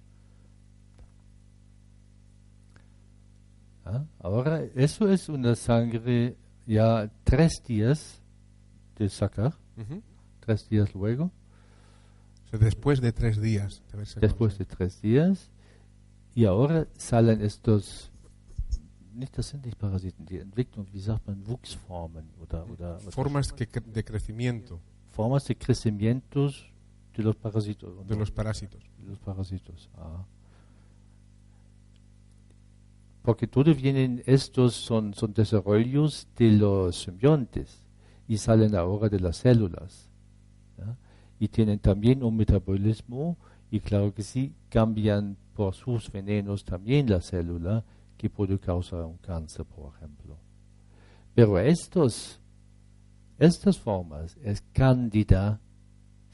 [SPEAKER 2] ¿Ah? Ahora, eso es una sangre ya tres días de sacar, tres días luego,
[SPEAKER 3] O sea, después de tres días de
[SPEAKER 2] después de tres días. Y ahora salen estos, nicht, das sind nicht Parasiten, die Entwicklung, wie sagt man, Wuchsformen oder, oder, oder
[SPEAKER 3] Formas que cre- de crecimiento
[SPEAKER 2] formas de crecimientos de los parásitos. ¿o
[SPEAKER 3] de los parásitos.
[SPEAKER 2] de los parásitos. Ah. Porque todos vienen, estos son, son desarrollos de los simbiontes y salen ahora de las células. ¿ya? Y tienen también un metabolismo y claro que sí, cambian por sus venenos también la célula que puede causar un cáncer, por ejemplo. Pero estos, estas formas es cándida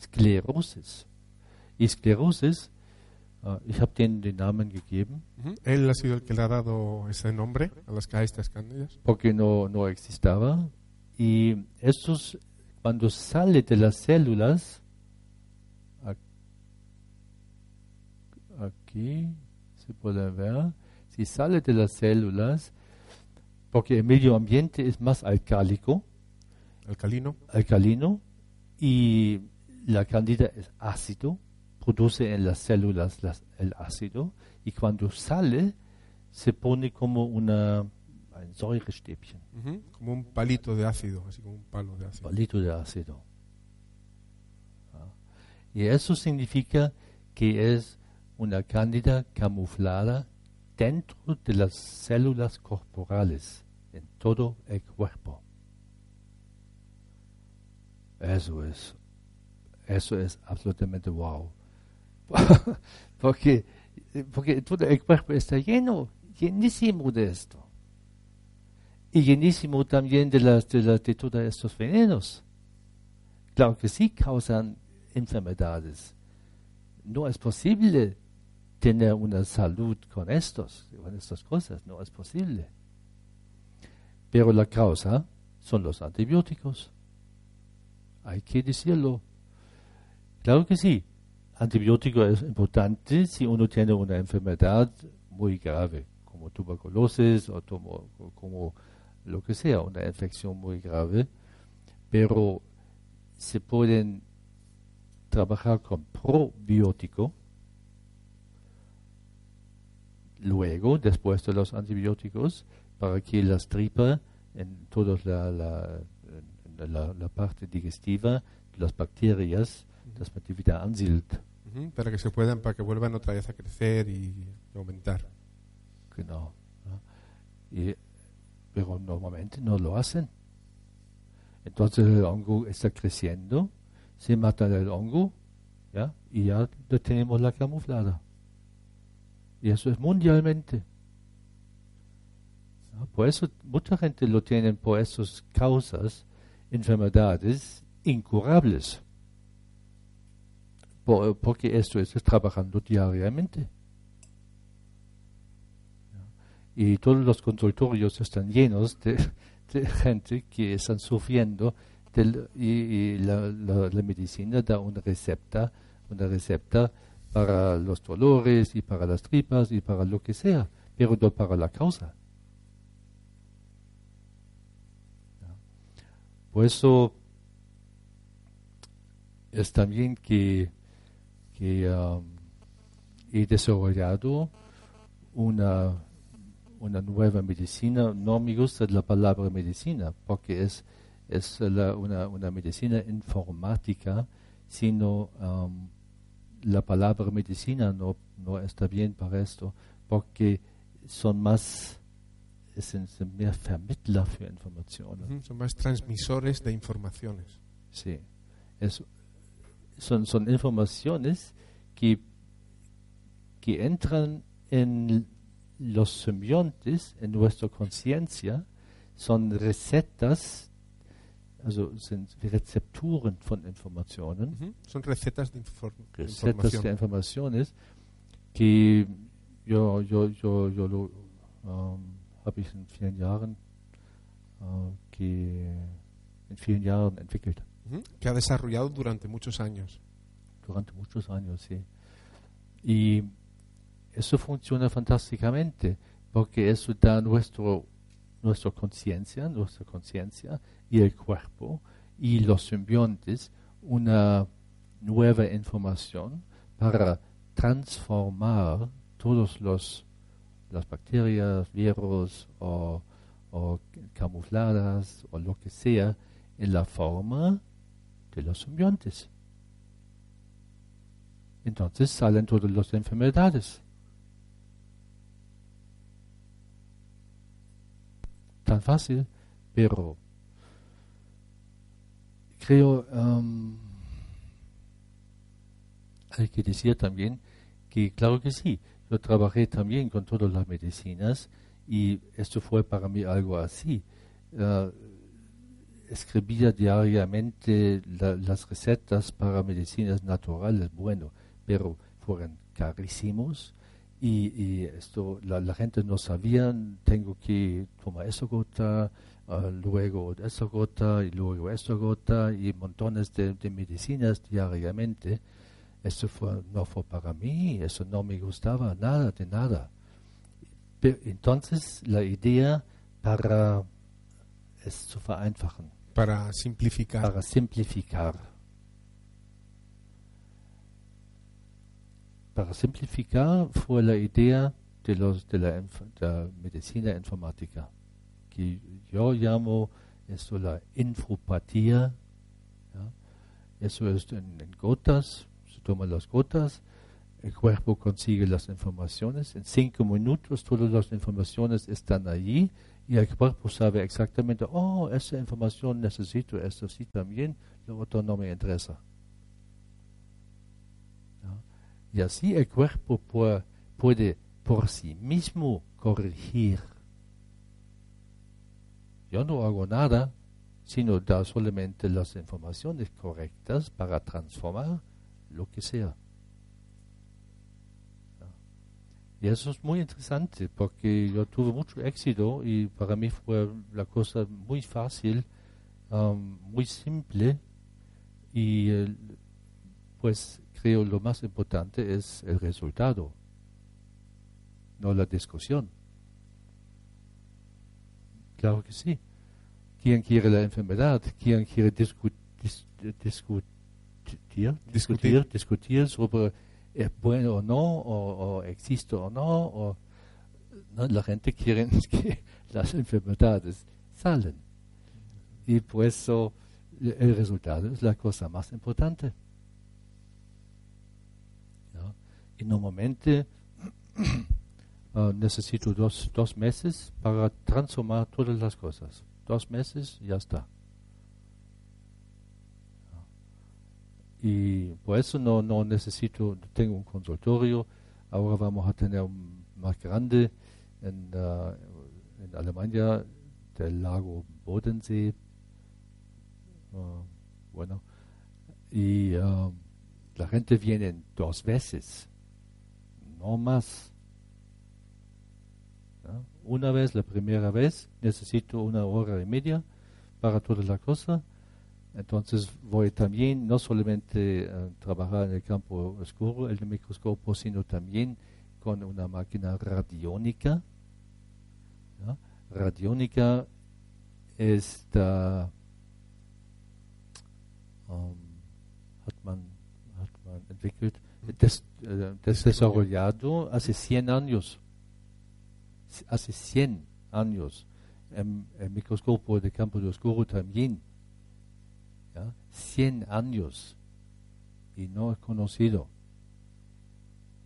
[SPEAKER 2] sclerosis. Y sclerosis, ah, ich habe denen den Namen gegeben,
[SPEAKER 3] Ujú. Él ha sido el que le ha dado ese nombre a las estas cándidas.
[SPEAKER 2] porque no, no existaba. Y estos, cuando sale de las células, aquí se puede ver, si sale de las células, porque el medio ambiente es más alcálico,
[SPEAKER 3] Alcalino.
[SPEAKER 2] alcalino y la cándida es ácido, produce en las células las- el ácido y cuando sale se pone como una ein Säurestäbchen.
[SPEAKER 3] Como un palito de ácido, así como un palo de ácido.
[SPEAKER 2] palito de ácido. Ah. Y eso significa que es una cándida camuflada dentro de las células corporales, en todo el cuerpo. Eso es, eso es absolutamente wow. porque, porque todo el cuerpo está lleno, llenísimo de esto. Y llenísimo también de, las, de, las, de todos estos venenos. Claro que sí causan enfermedades. No es posible tener una salud con estos, con estas cosas, no es posible. Pero la causa son los antibióticos. Hay que decirlo. Claro que sí. Antibiótico es importante si uno tiene una enfermedad muy grave, como tuberculosis o como, lo que sea, una infección muy grave. Pero se pueden trabajar con probiótico luego, después de los antibióticos, para que las tripas, en toda la, la, la, parte digestiva, las bacterias, las bacterias ansilt.
[SPEAKER 3] para que se puedan, para que vuelvan otra vez a crecer y aumentar.
[SPEAKER 2] Genau. Y, pero normalmente no lo hacen. Entonces el hongo está creciendo, se mata el hongo, ¿ya? y ya tenemos la camuflada. Y eso es mundialmente. Por eso mucha gente lo tiene por esas causas, enfermedades incurables. porque esto es trabajando diariamente. Y todos los consultorios están llenos de, gente que están sufriendo y, la, la, medicina da una receta, una receta para los dolores y para las tripas y para lo que sea, pero no para la causa. Por eso es también que, um, he desarrollado una, una nueva medicina. No me gusta la palabra medicina porque es, es una, una, medicina informática, sino um, la palabra medicina no, no está bien para esto, porque son más, son mehr Vermittler für Informationen.
[SPEAKER 3] Son más transmisores de informaciones.
[SPEAKER 2] Sí, son, son informaciones que, que entran en los simbiontes, en nuestra conciencia, son recetas also sind Rezepturen von Informationen.
[SPEAKER 3] Mhm. Son recetas de
[SPEAKER 2] recetas de informaciones que yo, yo, yo, yo lo um, habe ich in vielen Jahren que in vielen Jahren entwickelt.
[SPEAKER 3] Que ha desarrollado durante muchos años.
[SPEAKER 2] Durante muchos años, sí. Y eso funciona fantásticamente porque eso da nuestro nuestra conciencia, nuestra conciencia y el cuerpo y los simbiontes una nueva información para transformar todos los las bacterias, virus o, o camufladas o lo que sea en la forma de los simbiontes. Entonces salen todas las enfermedades. Tan fácil, pero creo, um, hay que decir también que claro que sí, yo trabajé también con todas las medicinas y esto fue para mí algo así. Uh, escribía diariamente las recetas para medicinas naturales, bueno, pero fueron carísimos y, esto la, gente no sabía, tengo que tomar esa gota, uh, luego esa gota y luego esa gota y montones de, medicinas diariamente. Eso fue, no fue para mí, eso no me gustaba nada de nada. Pero entonces la idea para es zu vereinfachen.
[SPEAKER 3] Para simplificar.
[SPEAKER 2] Para simplificar Para simplificar fue la idea de, los, de, la, medicina informática, que yo llamo esto la infopatía. Eso es en, gotas, se toman las gotas, el cuerpo consigue las informaciones, en cinco minutos todas las informaciones están allí y el cuerpo sabe exactamente, oh, esa información necesito, esto sí también, lo no me interesa. Y así el cuerpo puede, por sí mismo corregir. Yo no hago nada, sino dar solamente las informaciones correctas para transformar lo que sea. Y eso es muy interesante porque yo tuve mucho éxito y para mí fue la cosa muy fácil, um, muy simple y pues creo lo más importante es el resultado, no la discusión. Claro que sí. ¿Quién quiere la enfermedad? ¿Quién quiere discu- dis- discutir, discutir, discutir sobre es bueno o no, o, o existe o no, o no, la gente quiere que las enfermedades salen. Y por eso el el resultado es la cosa más importante. ¿no? Y normalmente ah, necesito dos, dos meses para transformar todas las cosas. Dos meses y ya está. Y por eso no, no necesito, tengo un consultorio, ahora vamos a tener un más grande en, ah, en Alemania, del lago Bodensee, Ah, bueno, y ah, la gente viene dos veces, no más. Una vez, la primera vez, necesito una hora y media para toda la cosa. Entonces voy también no solamente a trabajar en el campo oscuro, el microscopio, sino también con una máquina radiónica. Radiónica está, um, hat, man, hat man entwickelt, des, äh, des desarrollado hace 100 años. Hace 100 años. El, el microscopio de campo de oscuro también ¿ya? 100 años y no es conocido.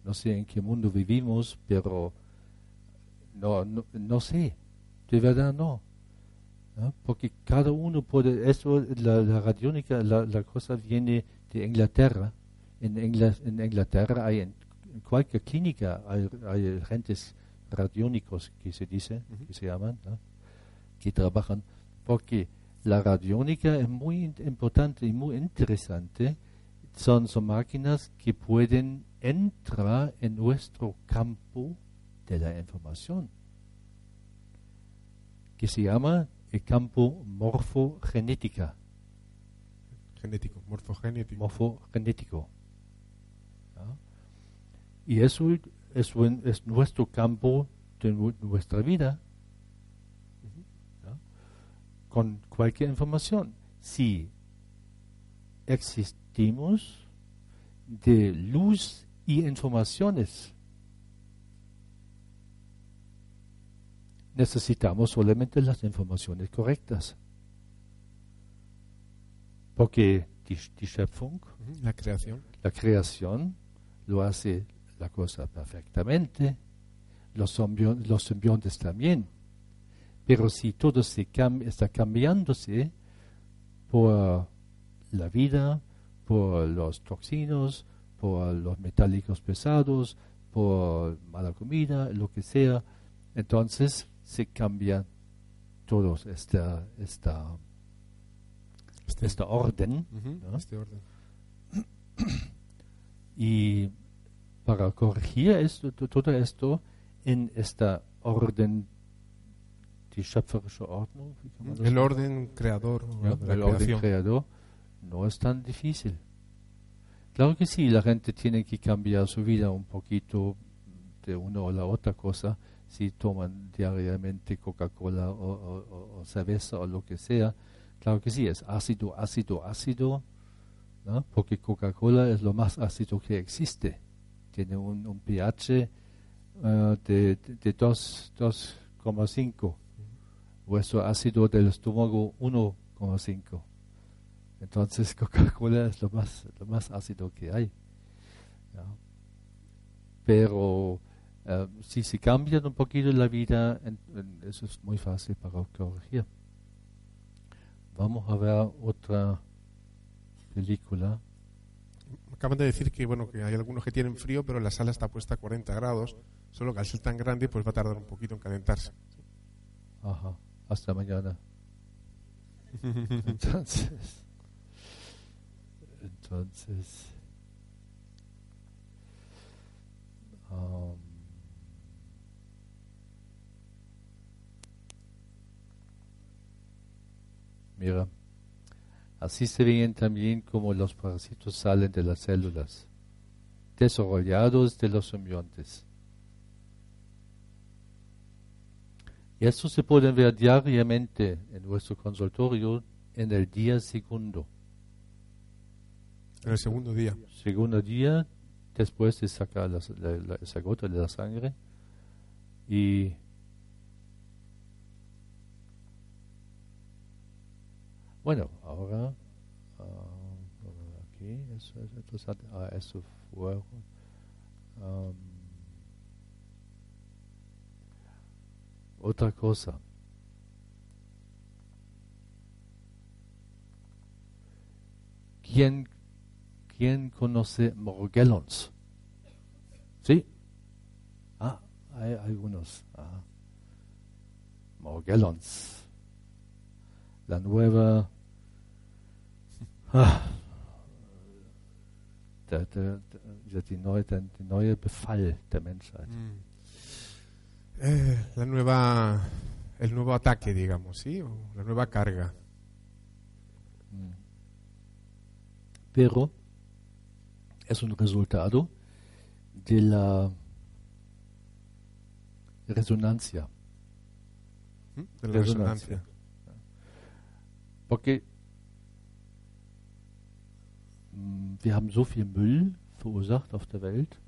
[SPEAKER 2] No sé en qué mundo vivimos, pero no, no, no sé, de verdad no. ¿ya? Porque cada uno puede, eso, la, la radiónica, la, la cosa viene de Inglaterra. En, Ingla- en Inglaterra hay en, en cualquier clínica hay, hay agentes radiónicos que se dice, que se llaman, que trabajan, porque la radiónica es muy importante y muy interesante. Son, son máquinas que pueden entrar en nuestro campo de la información, que se llama el campo morfogenética,
[SPEAKER 3] Genético, morfogenético.
[SPEAKER 2] morfogenético. ¿ya? Y eso es, nuestro campo de nu- nuestra vida. Con cualquier información. Si existimos de luz y informaciones, necesitamos solamente las informaciones correctas. Porque die, die Schöpfung
[SPEAKER 3] Ujú, La creación.
[SPEAKER 2] la creación lo hace la cosa perfectamente, los, los simbiontes también. Pero si todo se cam- está cambiándose por la vida, por los toxinos, por los metálicos pesados, por mala comida, lo que sea, entonces se cambia todo esta, esta,
[SPEAKER 3] Este,
[SPEAKER 2] esta orden.
[SPEAKER 3] este orden.
[SPEAKER 2] Y para corregir esto, to- todo esto en esta orden, die schöpferische Ordnung,
[SPEAKER 3] El orden creador
[SPEAKER 2] Ja, el orden creador no es tan difícil. Claro que sí, la gente tiene que cambiar su vida un poquito de una o la otra cosa, si toman diariamente Coca-Cola o, o- o- cerveza o lo que sea. Claro que sí, es ácido, ácido, ácido, ¿no? porque Coca-Cola es lo más ácido que existe. Tiene un, un pH eh, de, de, de dos- 2,5 vuestro ácido del estómago 1,5. Entonces Coca-Cola es lo más, lo más ácido que hay. ¿ya? Pero eh, si se cambia un poquito la vida, en- en- eso es muy fácil para corregir. Vamos a ver otra película.
[SPEAKER 3] Acaban de decir que bueno que hay algunos que tienen frío, pero la sala está puesta a 40 grados. Solo que al ser tan grande, pues va a tardar un poquito en calentarse.
[SPEAKER 2] Ajá, hasta mañana. Entonces, entonces, um, mira, así se ven también como los parásitos salen de las células, desarrollados de los simbiontes esto se puede ver diariamente en nuestro consultorio en el día segundo.
[SPEAKER 3] En el segundo día.
[SPEAKER 2] Segundo día, después de sacar la, la- la- esa gota de la sangre. Y bueno, ahora ah, aquí, eso es interesante. Ah, eso fue. um, otra cosa. ¿Quién, quién conoce Morgellons? ¿Sí? Ah, hay algunos. Ah. Morgellons. La nueva. Ah. Der, der, der, die, neue, der, die neue Befall der Menschheit.
[SPEAKER 3] Mm. Eh, la nueva, el nuevo ataque, digamos, ¿sí? O la nueva carga.
[SPEAKER 2] Pero es un resultado de la resonancia.
[SPEAKER 3] De la
[SPEAKER 2] Resonancia.
[SPEAKER 3] resonancia.
[SPEAKER 2] Porque mm, wir haben so viel Müll verursacht auf der Welt.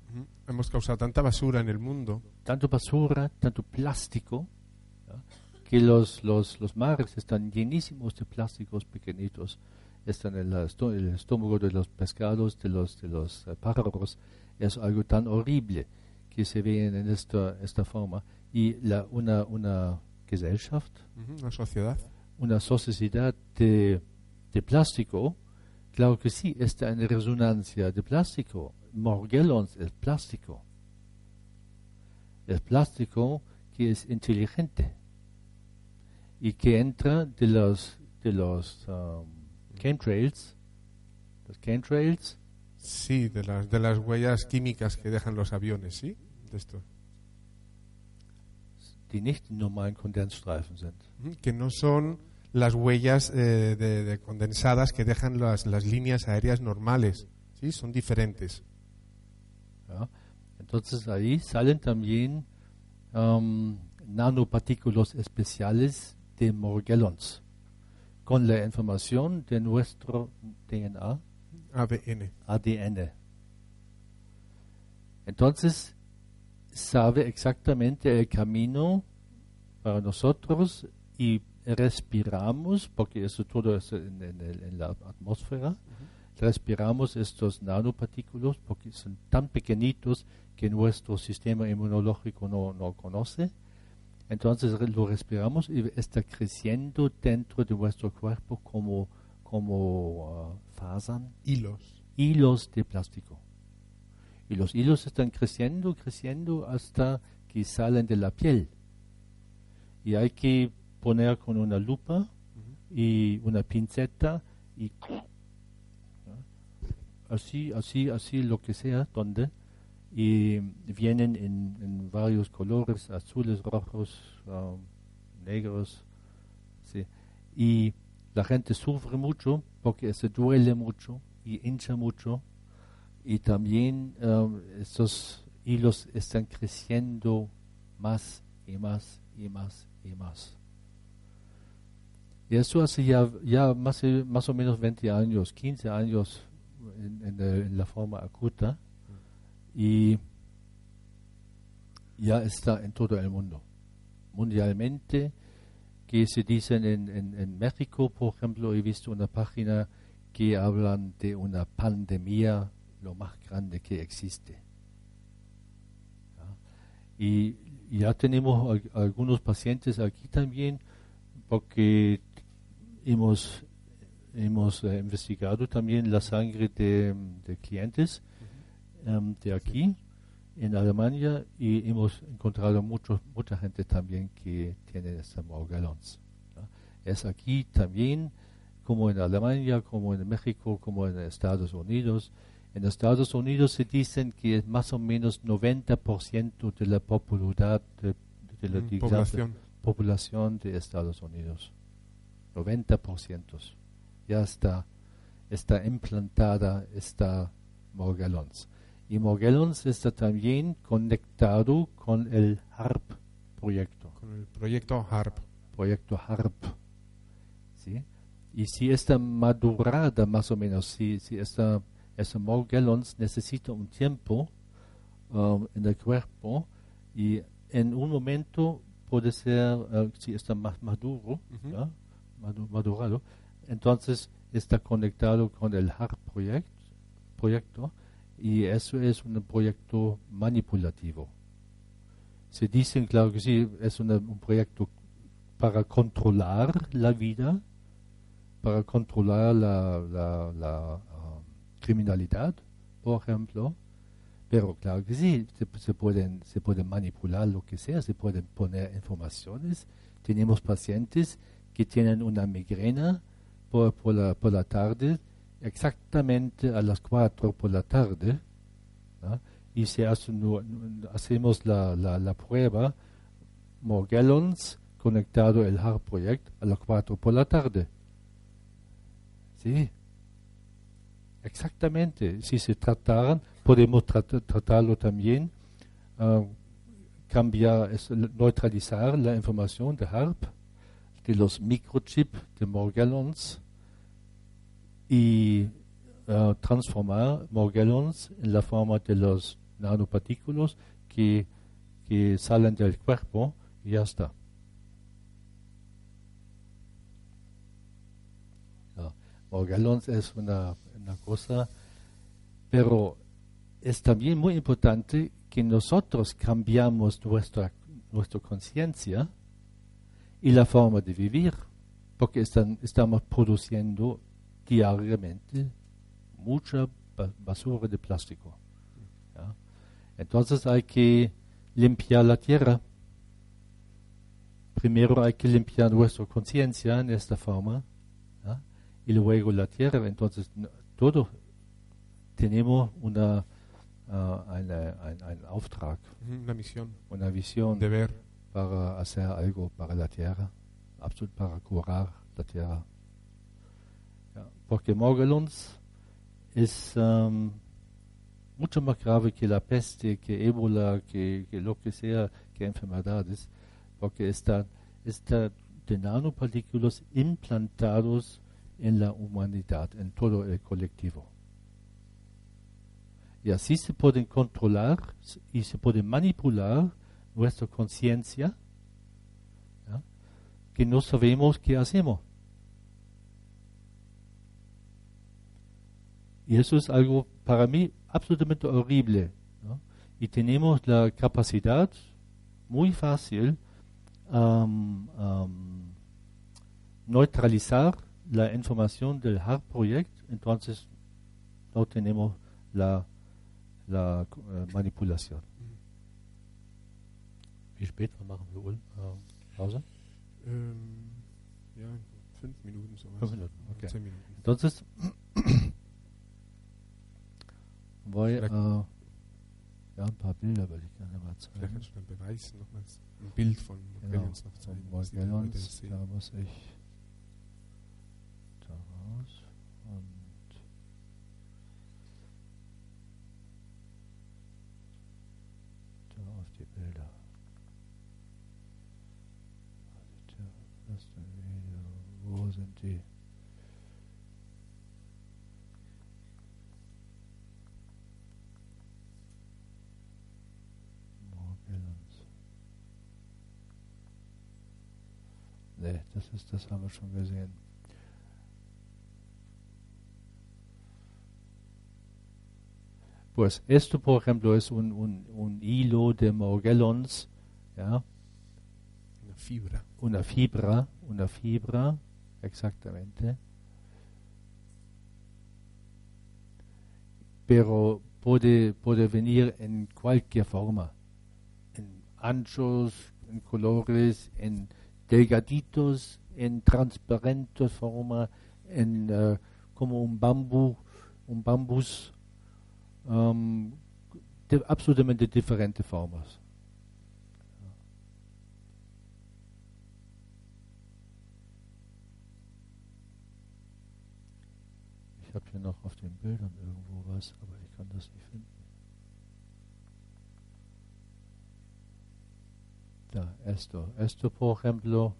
[SPEAKER 3] Hemos causado tanta basura en el mundo
[SPEAKER 2] tanto basura, tanto plástico, ¿ya? que los, los, los mares están llenísimos de plásticos pequeñitos. Están en la el estómago de los pescados, de los, de los eh, pájaros. Es algo tan horrible que se ve en esta, esta forma. Y la, una, una Gesellschaft,
[SPEAKER 3] una sociedad.
[SPEAKER 2] una sociedad de, de plástico, claro que sí, está en resonancia de plástico. Morgellons es plástico. Es plástico que es inteligente y que entra de los, de los um, chemtrails, los chemtrails,
[SPEAKER 3] Sí, de las, de las huellas químicas que dejan los aviones, ¿sí? De esto.
[SPEAKER 2] die nicht die normalen Kondensstreifen sind.
[SPEAKER 3] Ujú, Que no son las huellas eh, de, de condensadas que dejan las, las líneas aéreas normales, ¿sí? Son diferentes.
[SPEAKER 2] ¿Ya? Entonces ahí salen también um, nanopartículos especiales de Morgellons con la información de nuestro DNA,
[SPEAKER 3] ADN.
[SPEAKER 2] ADN. Entonces sabe exactamente el camino para nosotros y respiramos, porque eso todo es en, en el- en la atmósfera, respiramos estos nanopartículos porque son tan pequeñitos que nuestro sistema inmunológico no, no conoce. Entonces lo respiramos y está creciendo dentro de nuestro cuerpo como, como ah, fasern,
[SPEAKER 3] Hilos.
[SPEAKER 2] hilos de plástico. Y los hilos están creciendo, creciendo hasta que salen de la piel. Y hay que poner con una lupa y una pinceta y así, así, así, lo que sea, donde. Y vienen en, varios colores, azules, rojos, um, negros. sí. Y la gente sufre mucho porque se duele mucho y hincha mucho. Y también um, estos hilos están creciendo más y más y más y más. Y eso hace ya, ya más, más o menos 20 años, 15 años en, en el- en la forma acuta. Y ya está en todo el mundo. Mundialmente, que se dicen en, en, en México, por ejemplo, he visto una página que hablan de una pandemia lo más grande que existe. ¿Ya? Y ya tenemos al- algunos pacientes aquí también, porque hemos, hemos eh, investigado también la sangre de, de clientes em, de aquí en Alemania y hemos encontrado mucho, mucha gente también que tiene esta Morgellons. ¿ya? Es aquí también, como en Alemania, como en México, como en Estados Unidos. En Estados Unidos se dicen que es más o menos 90% de la popularidad de, de la
[SPEAKER 3] Mm, población
[SPEAKER 2] de Estados Unidos. 90% ya está, está implantada esta Morgellons. Y Morgellons está también conectado con el HARP proyecto.
[SPEAKER 3] Con el proyecto HARP.
[SPEAKER 2] Proyecto HARP. ¿sí? Y si está madurada más o menos, si, si esta, esta Morgellons necesita un tiempo um, en el cuerpo y en un momento puede ser, uh, si está más maduro,
[SPEAKER 3] Ujú.
[SPEAKER 2] ¿ya? Madu- madurado, entonces está conectado con el HARP proyecto y eso es un proyecto manipulativo. Se dicen, claro que sí, es un proyecto para controlar la vida, para controlar la, um, criminalidad, por ejemplo. Pero claro que sí, se, se pueden, se puede manipular lo que sea, se pueden poner informaciones. Tenemos pacientes que tienen una migrena por, la, por la tarde, exactamente a las 4 por la tarde, y se hace hacemos la, prueba Morgellons conectado el HAR Project a las 4 por la tarde. Sí, exactamente. Si se trataran, podemos trat- tratarlo también, ah, cambiar, neutralizar la información de HARP, los microchips de Morgellons y ah, transformar Morgellons en la forma de los nanopartículos que, que salen del cuerpo y ya está. Morgellons es una, una cosa, pero es también muy importante que nosotros cambiamos nuestra, nuestra conciencia y la forma de vivir, porque están, estamos produciendo diariamente mucha ba- basura de plástico. ¿ya? Entonces hay que limpiar la tierra. Primero hay que limpiar nuestra conciencia en esta forma ¿ya? y luego la tierra. Entonces no- todo tenemos una, ah, eine- ein, ein Auftrag,
[SPEAKER 3] Ujú, Una misión,
[SPEAKER 2] una visión
[SPEAKER 3] un deber.
[SPEAKER 2] Para hacer algo para la tierra, absolut para curar la tierra. Ja, porque Morgellons es um, mucho más grave que la peste, que ébola, que, lo que sea, que enfermedades, porque está, está de nanopartículas implantados en la humanidad, en todo el colectivo. Y así se pueden controlar y se puede manipular nuestra conciencia, que no sabemos qué hacemos. Y eso es algo para mí absolutamente horrible. Y tenemos la capacidad muy fácil um, um, neutralizar la información del HARP Project, entonces no tenemos la, la eh, manipulación. Wie spät machen wir Ul- äh, Pause?
[SPEAKER 3] Ähm, ja, fünf Minuten sowas.
[SPEAKER 2] Fünf Minuten, okay.
[SPEAKER 3] Zehn Minuten.
[SPEAKER 2] Entonces, voy
[SPEAKER 3] Vielleicht-
[SPEAKER 2] a... Ja, ein paar Bilder würde ich gerne mal
[SPEAKER 3] Vielleicht
[SPEAKER 2] zeigen.
[SPEAKER 3] kannst du einen Beweis nochmals, ein Bild von
[SPEAKER 2] Genau,
[SPEAKER 3] Morgellons noch zeigen.
[SPEAKER 2] Morgellons, da muss ich da raus und da auf die Bilder. Tja, das ist ein Video. Wo sind die? Morgellons. Nee, das ist, das haben wir schon gesehen. Pues esto, por ejemplo, es un, un, un hilo de Morgellons, ¿ya?
[SPEAKER 3] Eine Fibra.
[SPEAKER 2] una fibra, una fibra, exactamente. Pero puede, puede venir en cualquier forma, en anchos, en colores, en delgaditos, en transparente forma, en eh, como un bambú, un bambús, um, de absolutamente diferentes formas. Ich habe hier noch auf den Bildern irgendwo was, aber ich kann das nicht finden. Da, esto. Esto, por ejemplo,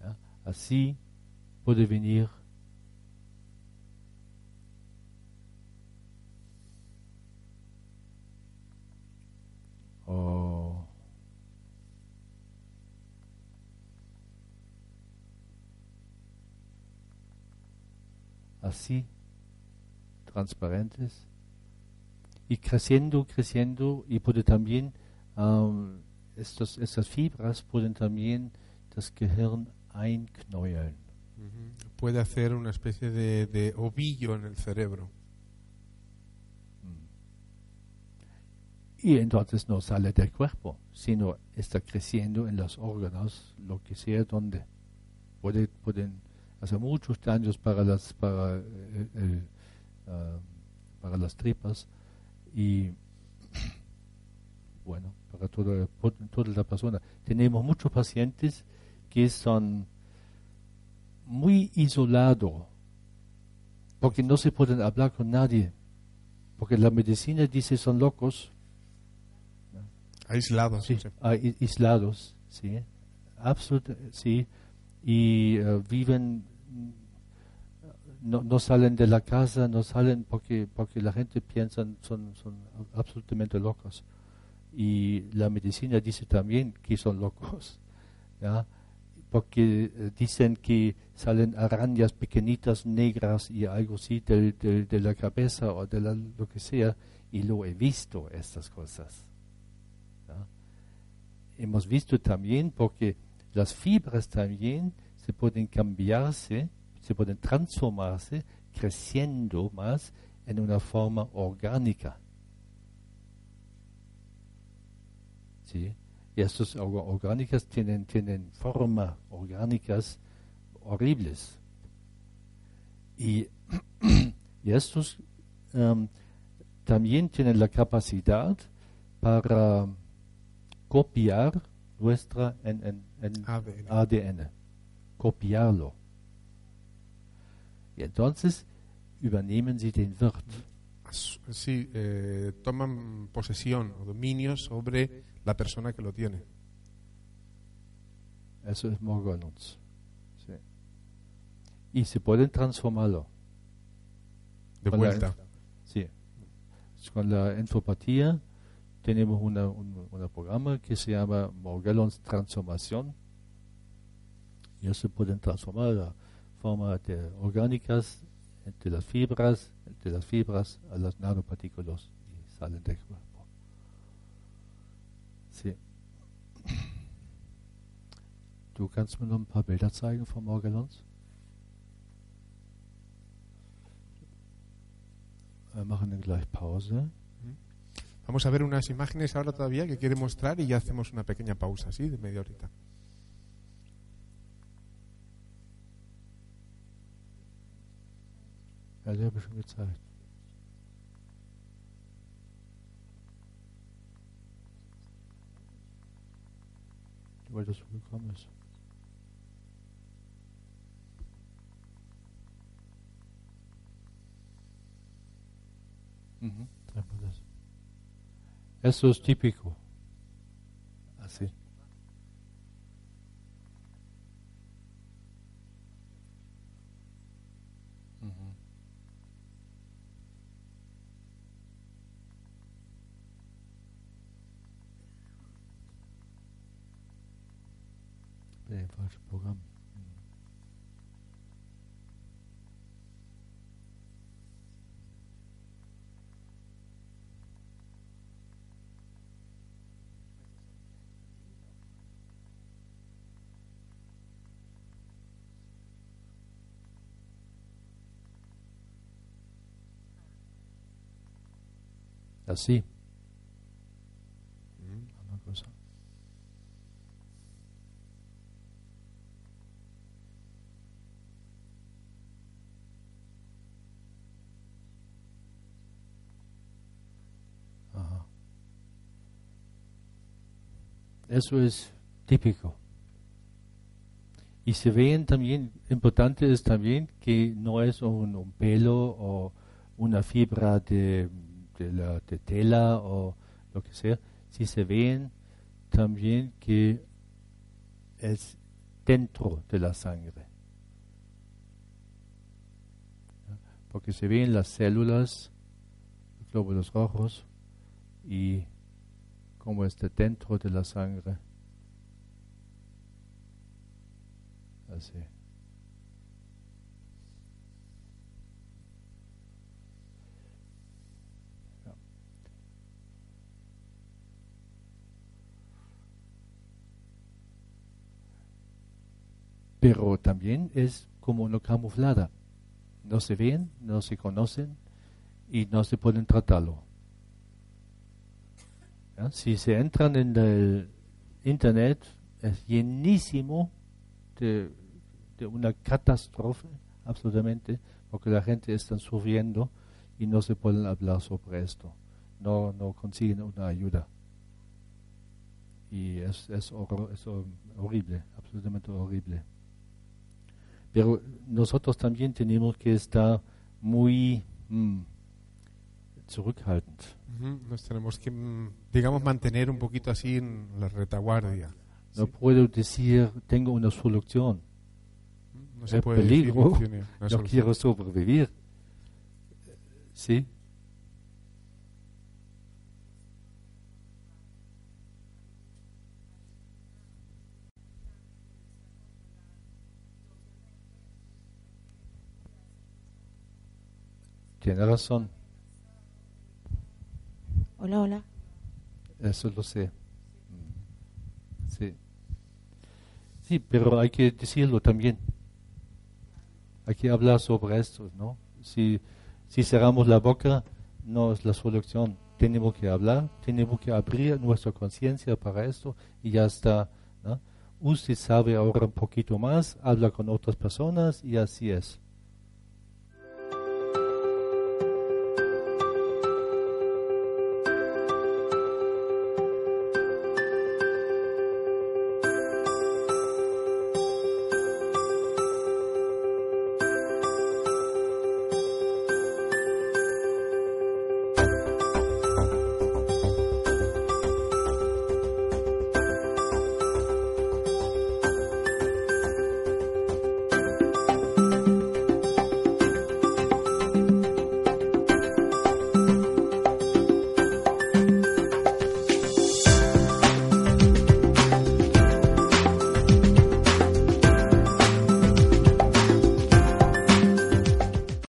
[SPEAKER 2] ¿ya? así puede venir o así transparentes y creciendo, creciendo y puede también estos, estas fibras pueden también das Gehirn einknäueln.
[SPEAKER 3] Puede hacer una especie de, de ovillo en el cerebro.
[SPEAKER 2] Y entonces no sale del cuerpo, sino está creciendo en los órganos, lo que sea donde. Puede, pueden hacer muchos daños para las, para, eh, eh, ah, para las tripas y bueno, para toda, toda la persona. Tenemos muchos pacientes que son muy isolados porque no se pueden hablar con nadie, porque la medicina dice son locos,
[SPEAKER 3] Aislados.
[SPEAKER 2] Sí,
[SPEAKER 3] sí.
[SPEAKER 2] ah, aislados, sí, absolut, sí, y eh, viven, no, salen de la casa, no salen porque, porque la gente piensa son, son absolutamente locos. Y la medicina dice también que son locos, porque eh, dicen que salen arañas pequeñitas negras y algo así del- de la cabeza o de lo que sea, y lo he visto estas cosas. Hemos visto también porque las fibras también se pueden cambiarse, se pueden transformarse creciendo más en una forma orgánica. ¿Sí? Y estas or- orgánicas tienen, tienen forma orgánicas horribles. Y, y estos em, también tienen la capacidad para copiar nuestra en, en- en
[SPEAKER 3] ADN.
[SPEAKER 2] ADN, copiarlo. Y entonces übernehmen sie den Wirt.
[SPEAKER 3] Sí, eh, toman posesión o dominio sobre la persona que lo tiene.
[SPEAKER 2] Eso es Morganons. Sí. Y se pueden transformarlo.
[SPEAKER 3] De
[SPEAKER 2] Con
[SPEAKER 3] vuelta.
[SPEAKER 2] Sí. Con la enfopatía tenemos una, un programa que se llama Morgellons Transformación. Y se pueden transformar la forma de orgánicas de las fibras, de las fibras a las nanopartículas y salen del cuerpo. Sí. Du kannst mir noch ein paar Bilder zeigen von Morgellons? Machen gleich.
[SPEAKER 3] Vamos a ver unas imágenes ahora todavía que quiere mostrar y ya hacemos una pequeña pausa, ¿sí? De media horita.
[SPEAKER 2] Ja, die habe ich schon gezeigt. Weil das so gekommen ist. Mhm, treffen wir das. Eso es típico. acho é Programm. Assim? Eso es típico. Y se ven también, importante es también que no es un, pelo o una fibra de, de, la, de tela o lo que sea, si se ven también que es dentro de la sangre. Porque se ven las células, los glóbulos rojos y como está dentro de la sangre. Así. pero también es como una camuflada. No se ven, no se conocen y no se pueden tratarlo. Si se entran en el Internet, es llenísimo de, una catástrofe, absolutamente, porque la gente está sufriendo y no se pueden hablar sobre esto. No, no consiguen una ayuda. Y es, es horrible, absolutamente horrible. Pero nosotros también tenemos que estar muy mm, zurückhaltend.
[SPEAKER 3] Nos tenemos que, mm, digamos, mantener un poquito así en la retaguardia.
[SPEAKER 2] No puedo decir, tengo una solución. No se puede peligro, no quiero sobrevivir. ¿Sí? Tiene razón.
[SPEAKER 4] Hola, hola.
[SPEAKER 2] Eso lo sé. Sí. Sí, pero hay que decirlo también. Hay que hablar sobre esto, ¿no? Si, si cerramos la boca, no es la solución. Tenemos que hablar, tenemos que abrir nuestra conciencia para esto y ya está. ¿no? Usted sabe ahora un poquito más, habla con otras personas y así es.